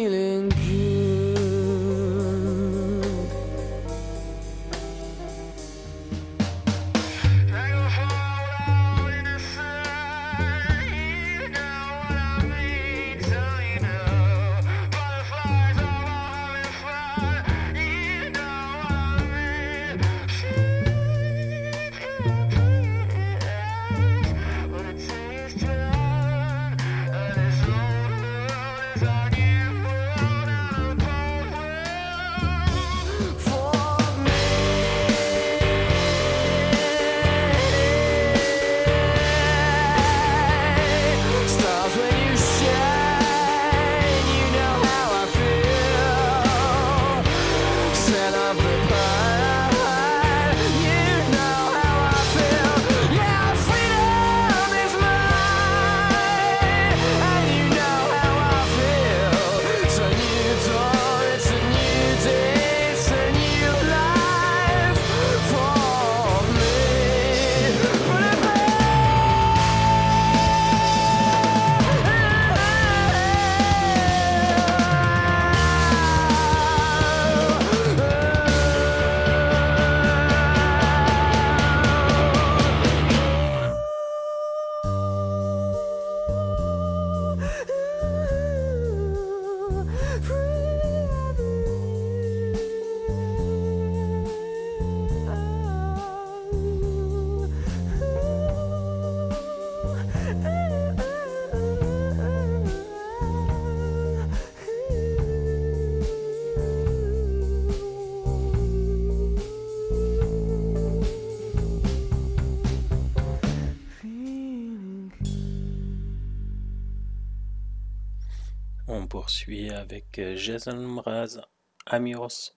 avec Jason Mraz, Amiros.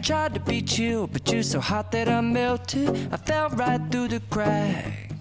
tried to beat you, but you're so hot that I melted. I fell right through the crack.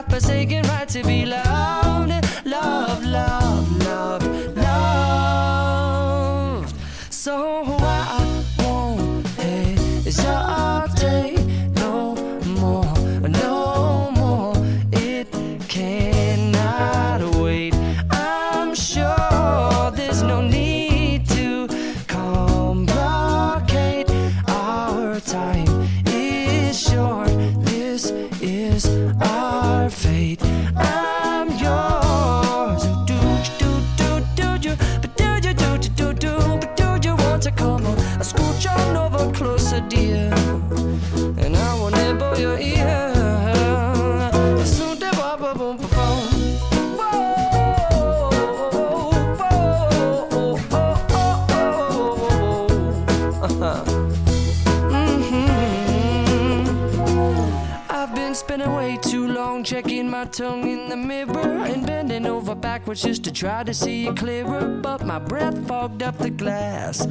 God forsaken right to be loved, tongue in the mirror and bending over backwards just to try to see it clearer. But my breath fogged up the glass,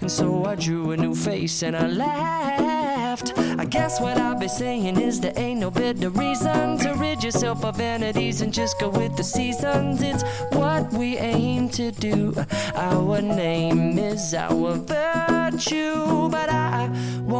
and so I drew a new face and I laughed. I guess what I'll be saying is there ain't no better reason to rid yourself of vanities and just go with the seasons. It's what we aim to do. Our name is our virtue, but I won't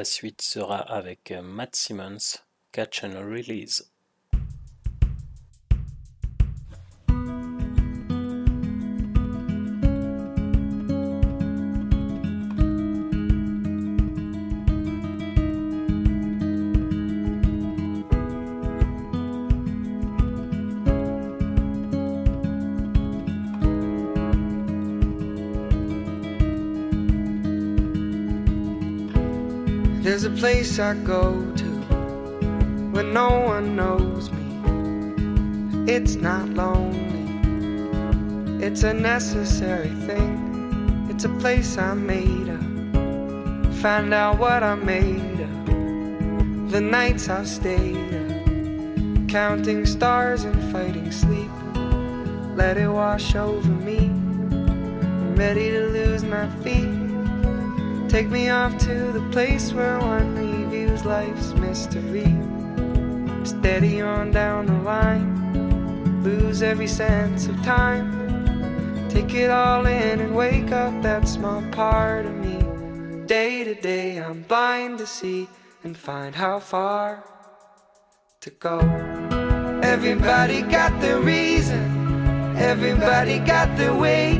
La suite sera avec euh, Matt Simmons, Catch and Release. There's a place I go to when no one knows me. It's not lonely, it's a necessary thing. It's a place I made up. Find out what I'm made of. The nights I've stayed up, counting stars and fighting sleep. Let it wash over me. I'm ready to lose my feet. Take me off to the place where one reviews life's mystery. Steady on down the line, lose every sense of time. Take it all in and wake up that small part of me. Day to day, I'm blind to see and find how far to go. Everybody got the reason, everybody got the way.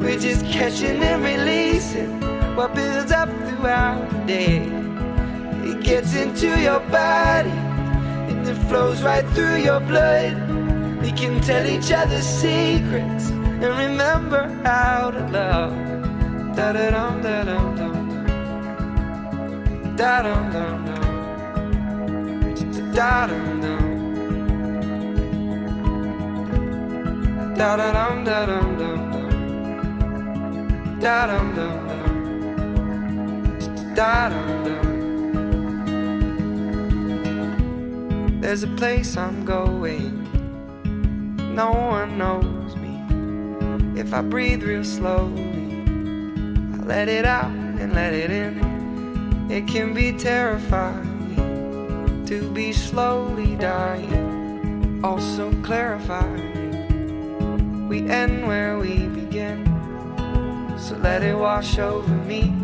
We're just catching and releasing what builds up throughout the day. It gets into your body and it flows right through your blood. We can tell each other secrets and remember how to love. Da da dum da dum dum da dum dum dum da dum dum da dum dum dum da dum dum dum There's a place I'm going. No one knows me. If I breathe real slowly, I let it out and let it in. It can be terrifying to be slowly dying. Also clarifying. We end where we begin. So let it wash over me.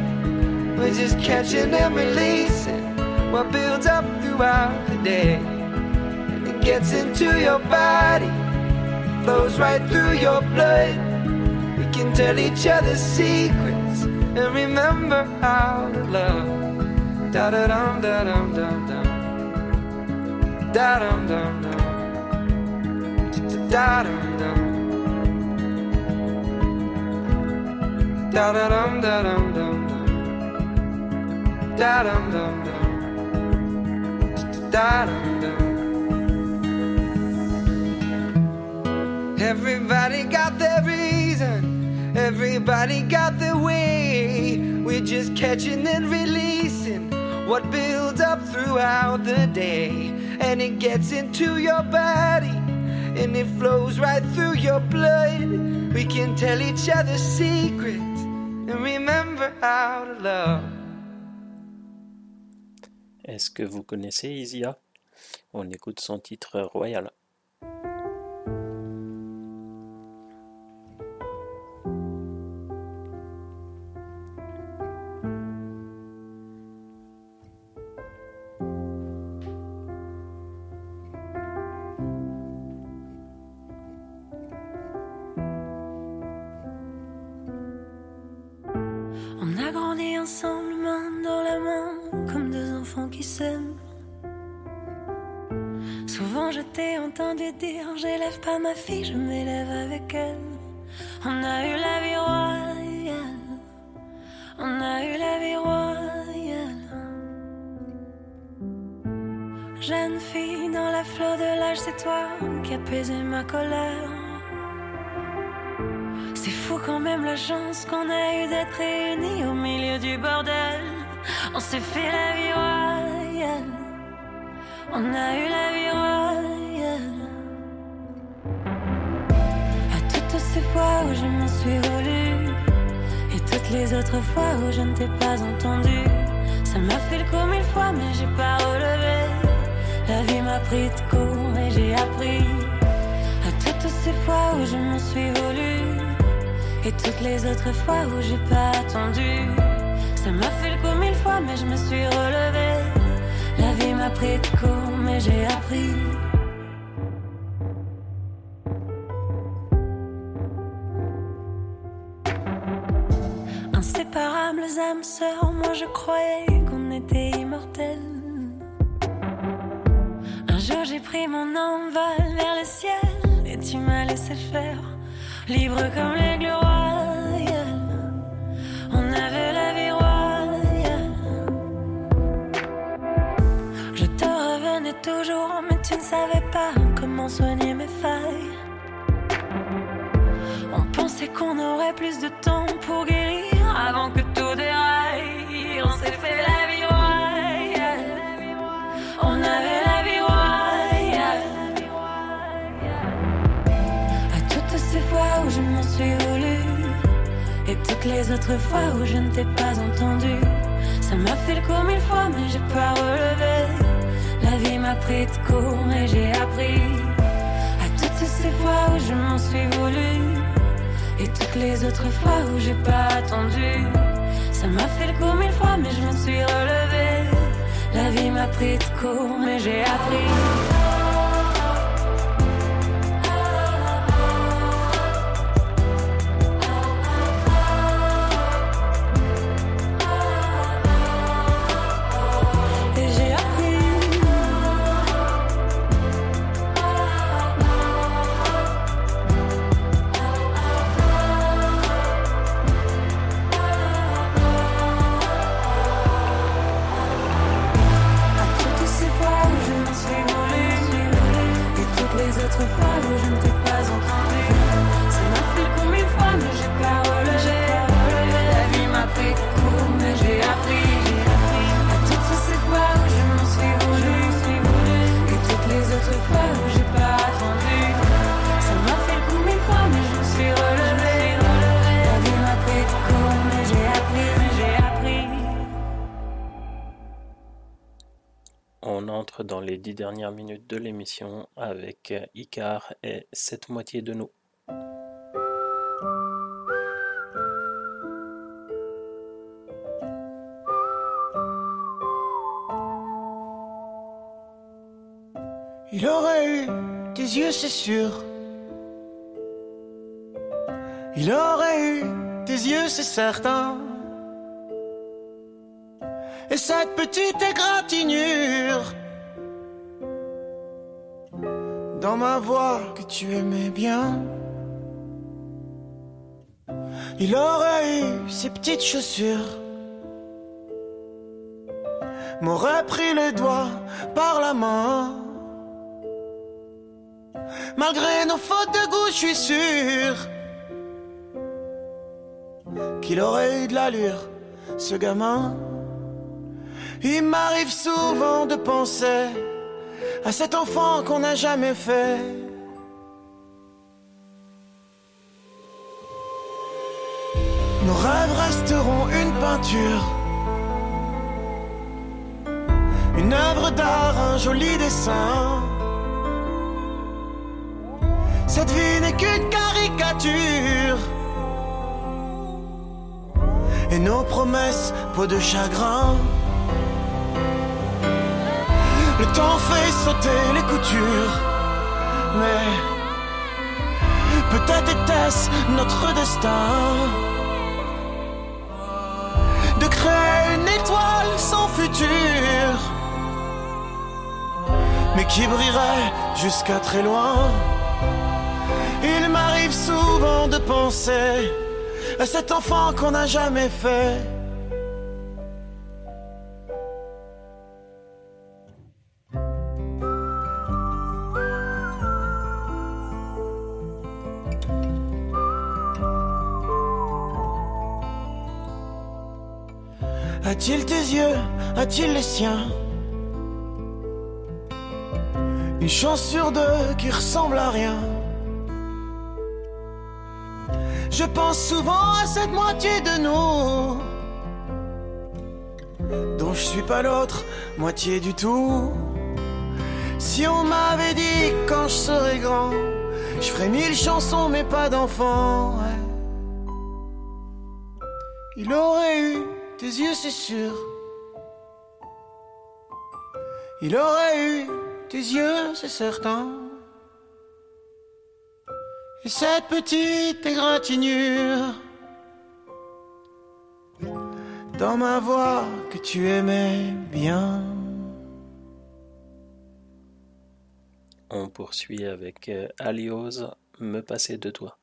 We're just catching and releasing what builds up throughout the day. And it gets into your body, flows right through your blood. We can tell each other secrets and remember how to love. Da da dum da dum dum dum. Da dum dum dum. Da dum dum. Da da dum da dum dum dum. Da dum dum. Da dum dum. Everybody got their reason. Everybody got their way. We're just catching and releasing what builds up throughout the day. And it gets into your body and it flows right through your blood. We can tell each other secrets and remember how to love. Est-ce que vous connaissez Isia? On écoute son titre royal. On a grandi ensemble, main dans la main, qui s'aiment. Souvent je t'ai entendu dire J'élève pas ma fille, je m'élève avec elle. On a eu la vie royale, on a eu la vie royale. Jeune fille dans la fleur de l'âge, c'est toi qui apaisais ma colère. C'est fou quand même la chance qu'on a eu d'être réunis au milieu du bordel. On s'est fait la vie royale. On a eu la vie royale. À toutes ces fois où je m'en suis voulu. Et toutes les autres fois où je ne t'ai pas entendu. Ça m'a fait le coup mille fois, mais j'ai pas relevé. La vie m'a pris de court et j'ai appris. À toutes ces fois où je m'en suis voulu. Et toutes les autres fois où j'ai pas attendu. Ça m'a fait le coup mais je me suis relevé. La vie m'a pris de court, mais j'ai appris. Inséparables âmes sœurs, moi je croyais qu'on était immortels. Un jour j'ai pris mon envol vers le ciel et tu m'as laissé faire, libre comme l'aigle royal. Toujours, mais tu ne savais pas comment soigner mes failles. On pensait qu'on aurait plus de temps pour guérir avant que tout déraille. On s'est fait la vie royale. On avait la vie royale. À toutes ces fois où je m'en suis voulu. Et toutes les autres fois où je ne t'ai pas entendu. Ça m'a fait le coup mille fois, mais j'ai pas relevé. La vie m'a pris de court et j'ai appris. À toutes ces fois où je m'en suis voulu. Et toutes les autres fois où j'ai pas attendu. Ça m'a fait le coup mille fois, mais je me suis relevé. La vie m'a pris de court, mais j'ai appris. Dernières minutes de l'émission avec euh, Icar et cette moitié de nous. Il aurait eu tes yeux, c'est sûr. Il aurait eu tes yeux, c'est certain. Et cette petite égratignure dans ma voix que tu aimais bien. Il aurait eu ses petites chaussures, m'aurait pris les doigts par la main. Malgré nos fautes de goût, je suis sûr qu'il aurait eu de l'allure, ce gamin. Il m'arrive souvent de penser à cet enfant qu'on n'a jamais fait. Nos rêves resteront une peinture, une œuvre d'art, un joli dessin. Cette vie n'est qu'une caricature. Et nos promesses, peau de chagrin. Temps fait sauter les coutures. Mais peut-être était-ce notre destin de créer une étoile sans futur, mais qui brillerait jusqu'à très loin. Il m'arrive souvent de penser à cet enfant qu'on n'a jamais fait. A-t-il tes yeux A-t-il les siens Une chance sur deux qui ressemble à rien. Je pense souvent à cette moitié de nous dont je suis pas l'autre moitié du tout. Si on m'avait dit quand je serais grand, je ferais mille chansons mais pas d'enfants. ouais. Il aurait eu tes yeux, c'est sûr. Il aurait eu tes yeux, c'est certain. Et cette petite égratignure dans ma voix que tu aimais bien. On poursuit avec euh, Aliose, Me passer de toi.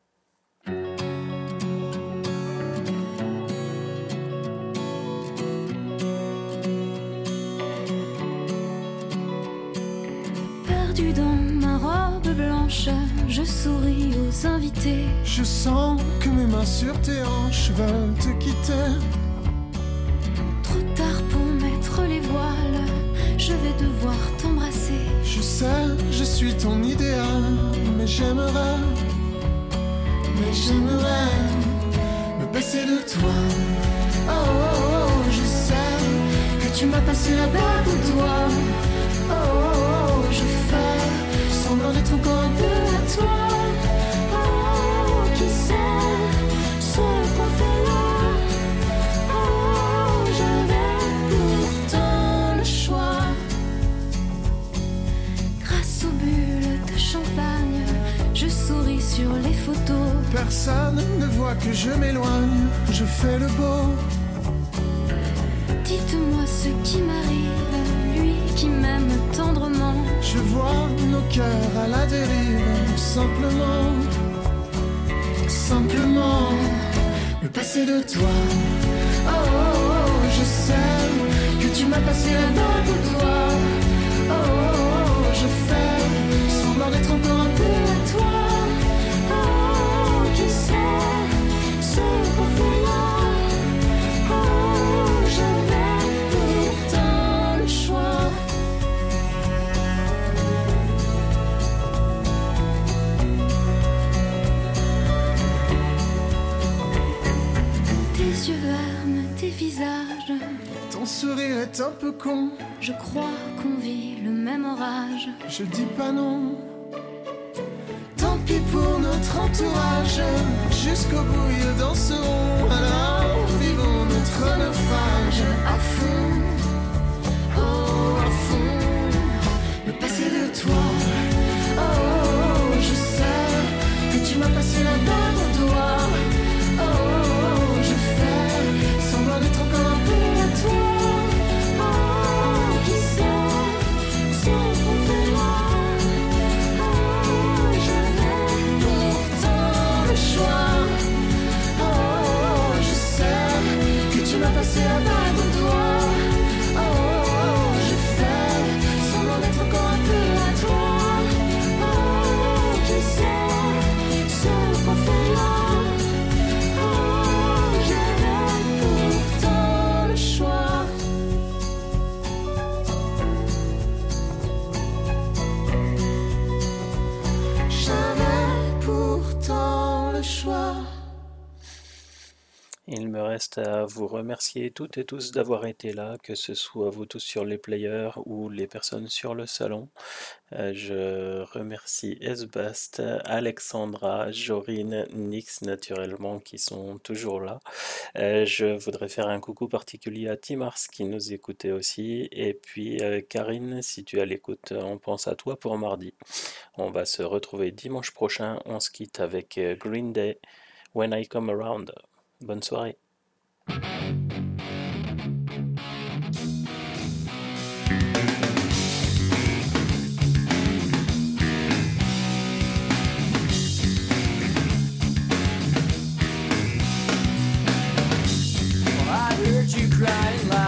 Dans ma robe blanche, je souris aux invités. Je sens que mes mains sur tes hanches veulent te quitter. Trop tard pour mettre les voiles, je vais devoir t'embrasser. Je sais, je suis ton idéal, mais j'aimerais, mais j'aimerais me passer de toi. Oh, oh, oh, je sais que tu m'as passé la bague au doigt. Semblant d'être encore un peu à toi. Oh, qui sait ce qu'on fait là? Oh, oh, j'avais pourtant le choix. Grâce aux bulles de champagne, je souris sur les photos. Personne ne voit que je m'éloigne, je fais le beau. Dites-moi ce qui m'arrive, Nos cœurs à la dérive, simplement, simplement, me passer de toi. Oh, oh, oh, je sais que tu m'as passé la bague au doigt. Oh, oh, oh, je fais semblant d'être encore sourire est un peu con. Je crois qu'on vit le même orage. Je dis pas non. Tant pis pour notre entourage. Jusqu'au bout, ils danseront. Alors, vivons notre naufrage à fond. Oh, à fond. Le passé de toi. Oh, oh, oh je sais que tu m'as passé la main au doigt. Sarah. à vous remercier toutes et tous d'avoir été là, que ce soit vous tous sur les players ou les personnes sur le salon. Euh, je remercie Esbast, Alexandra, Jorine, Nix naturellement qui sont toujours là. Euh, je voudrais faire un coucou particulier à Timars qui nous écoutait aussi. Et puis euh, Karine, si tu as l'écoute, on pense à toi pour mardi. On va se retrouver dimanche prochain. On se quitte avec Green Day, When I Come Around. Bonne soirée. crying loud.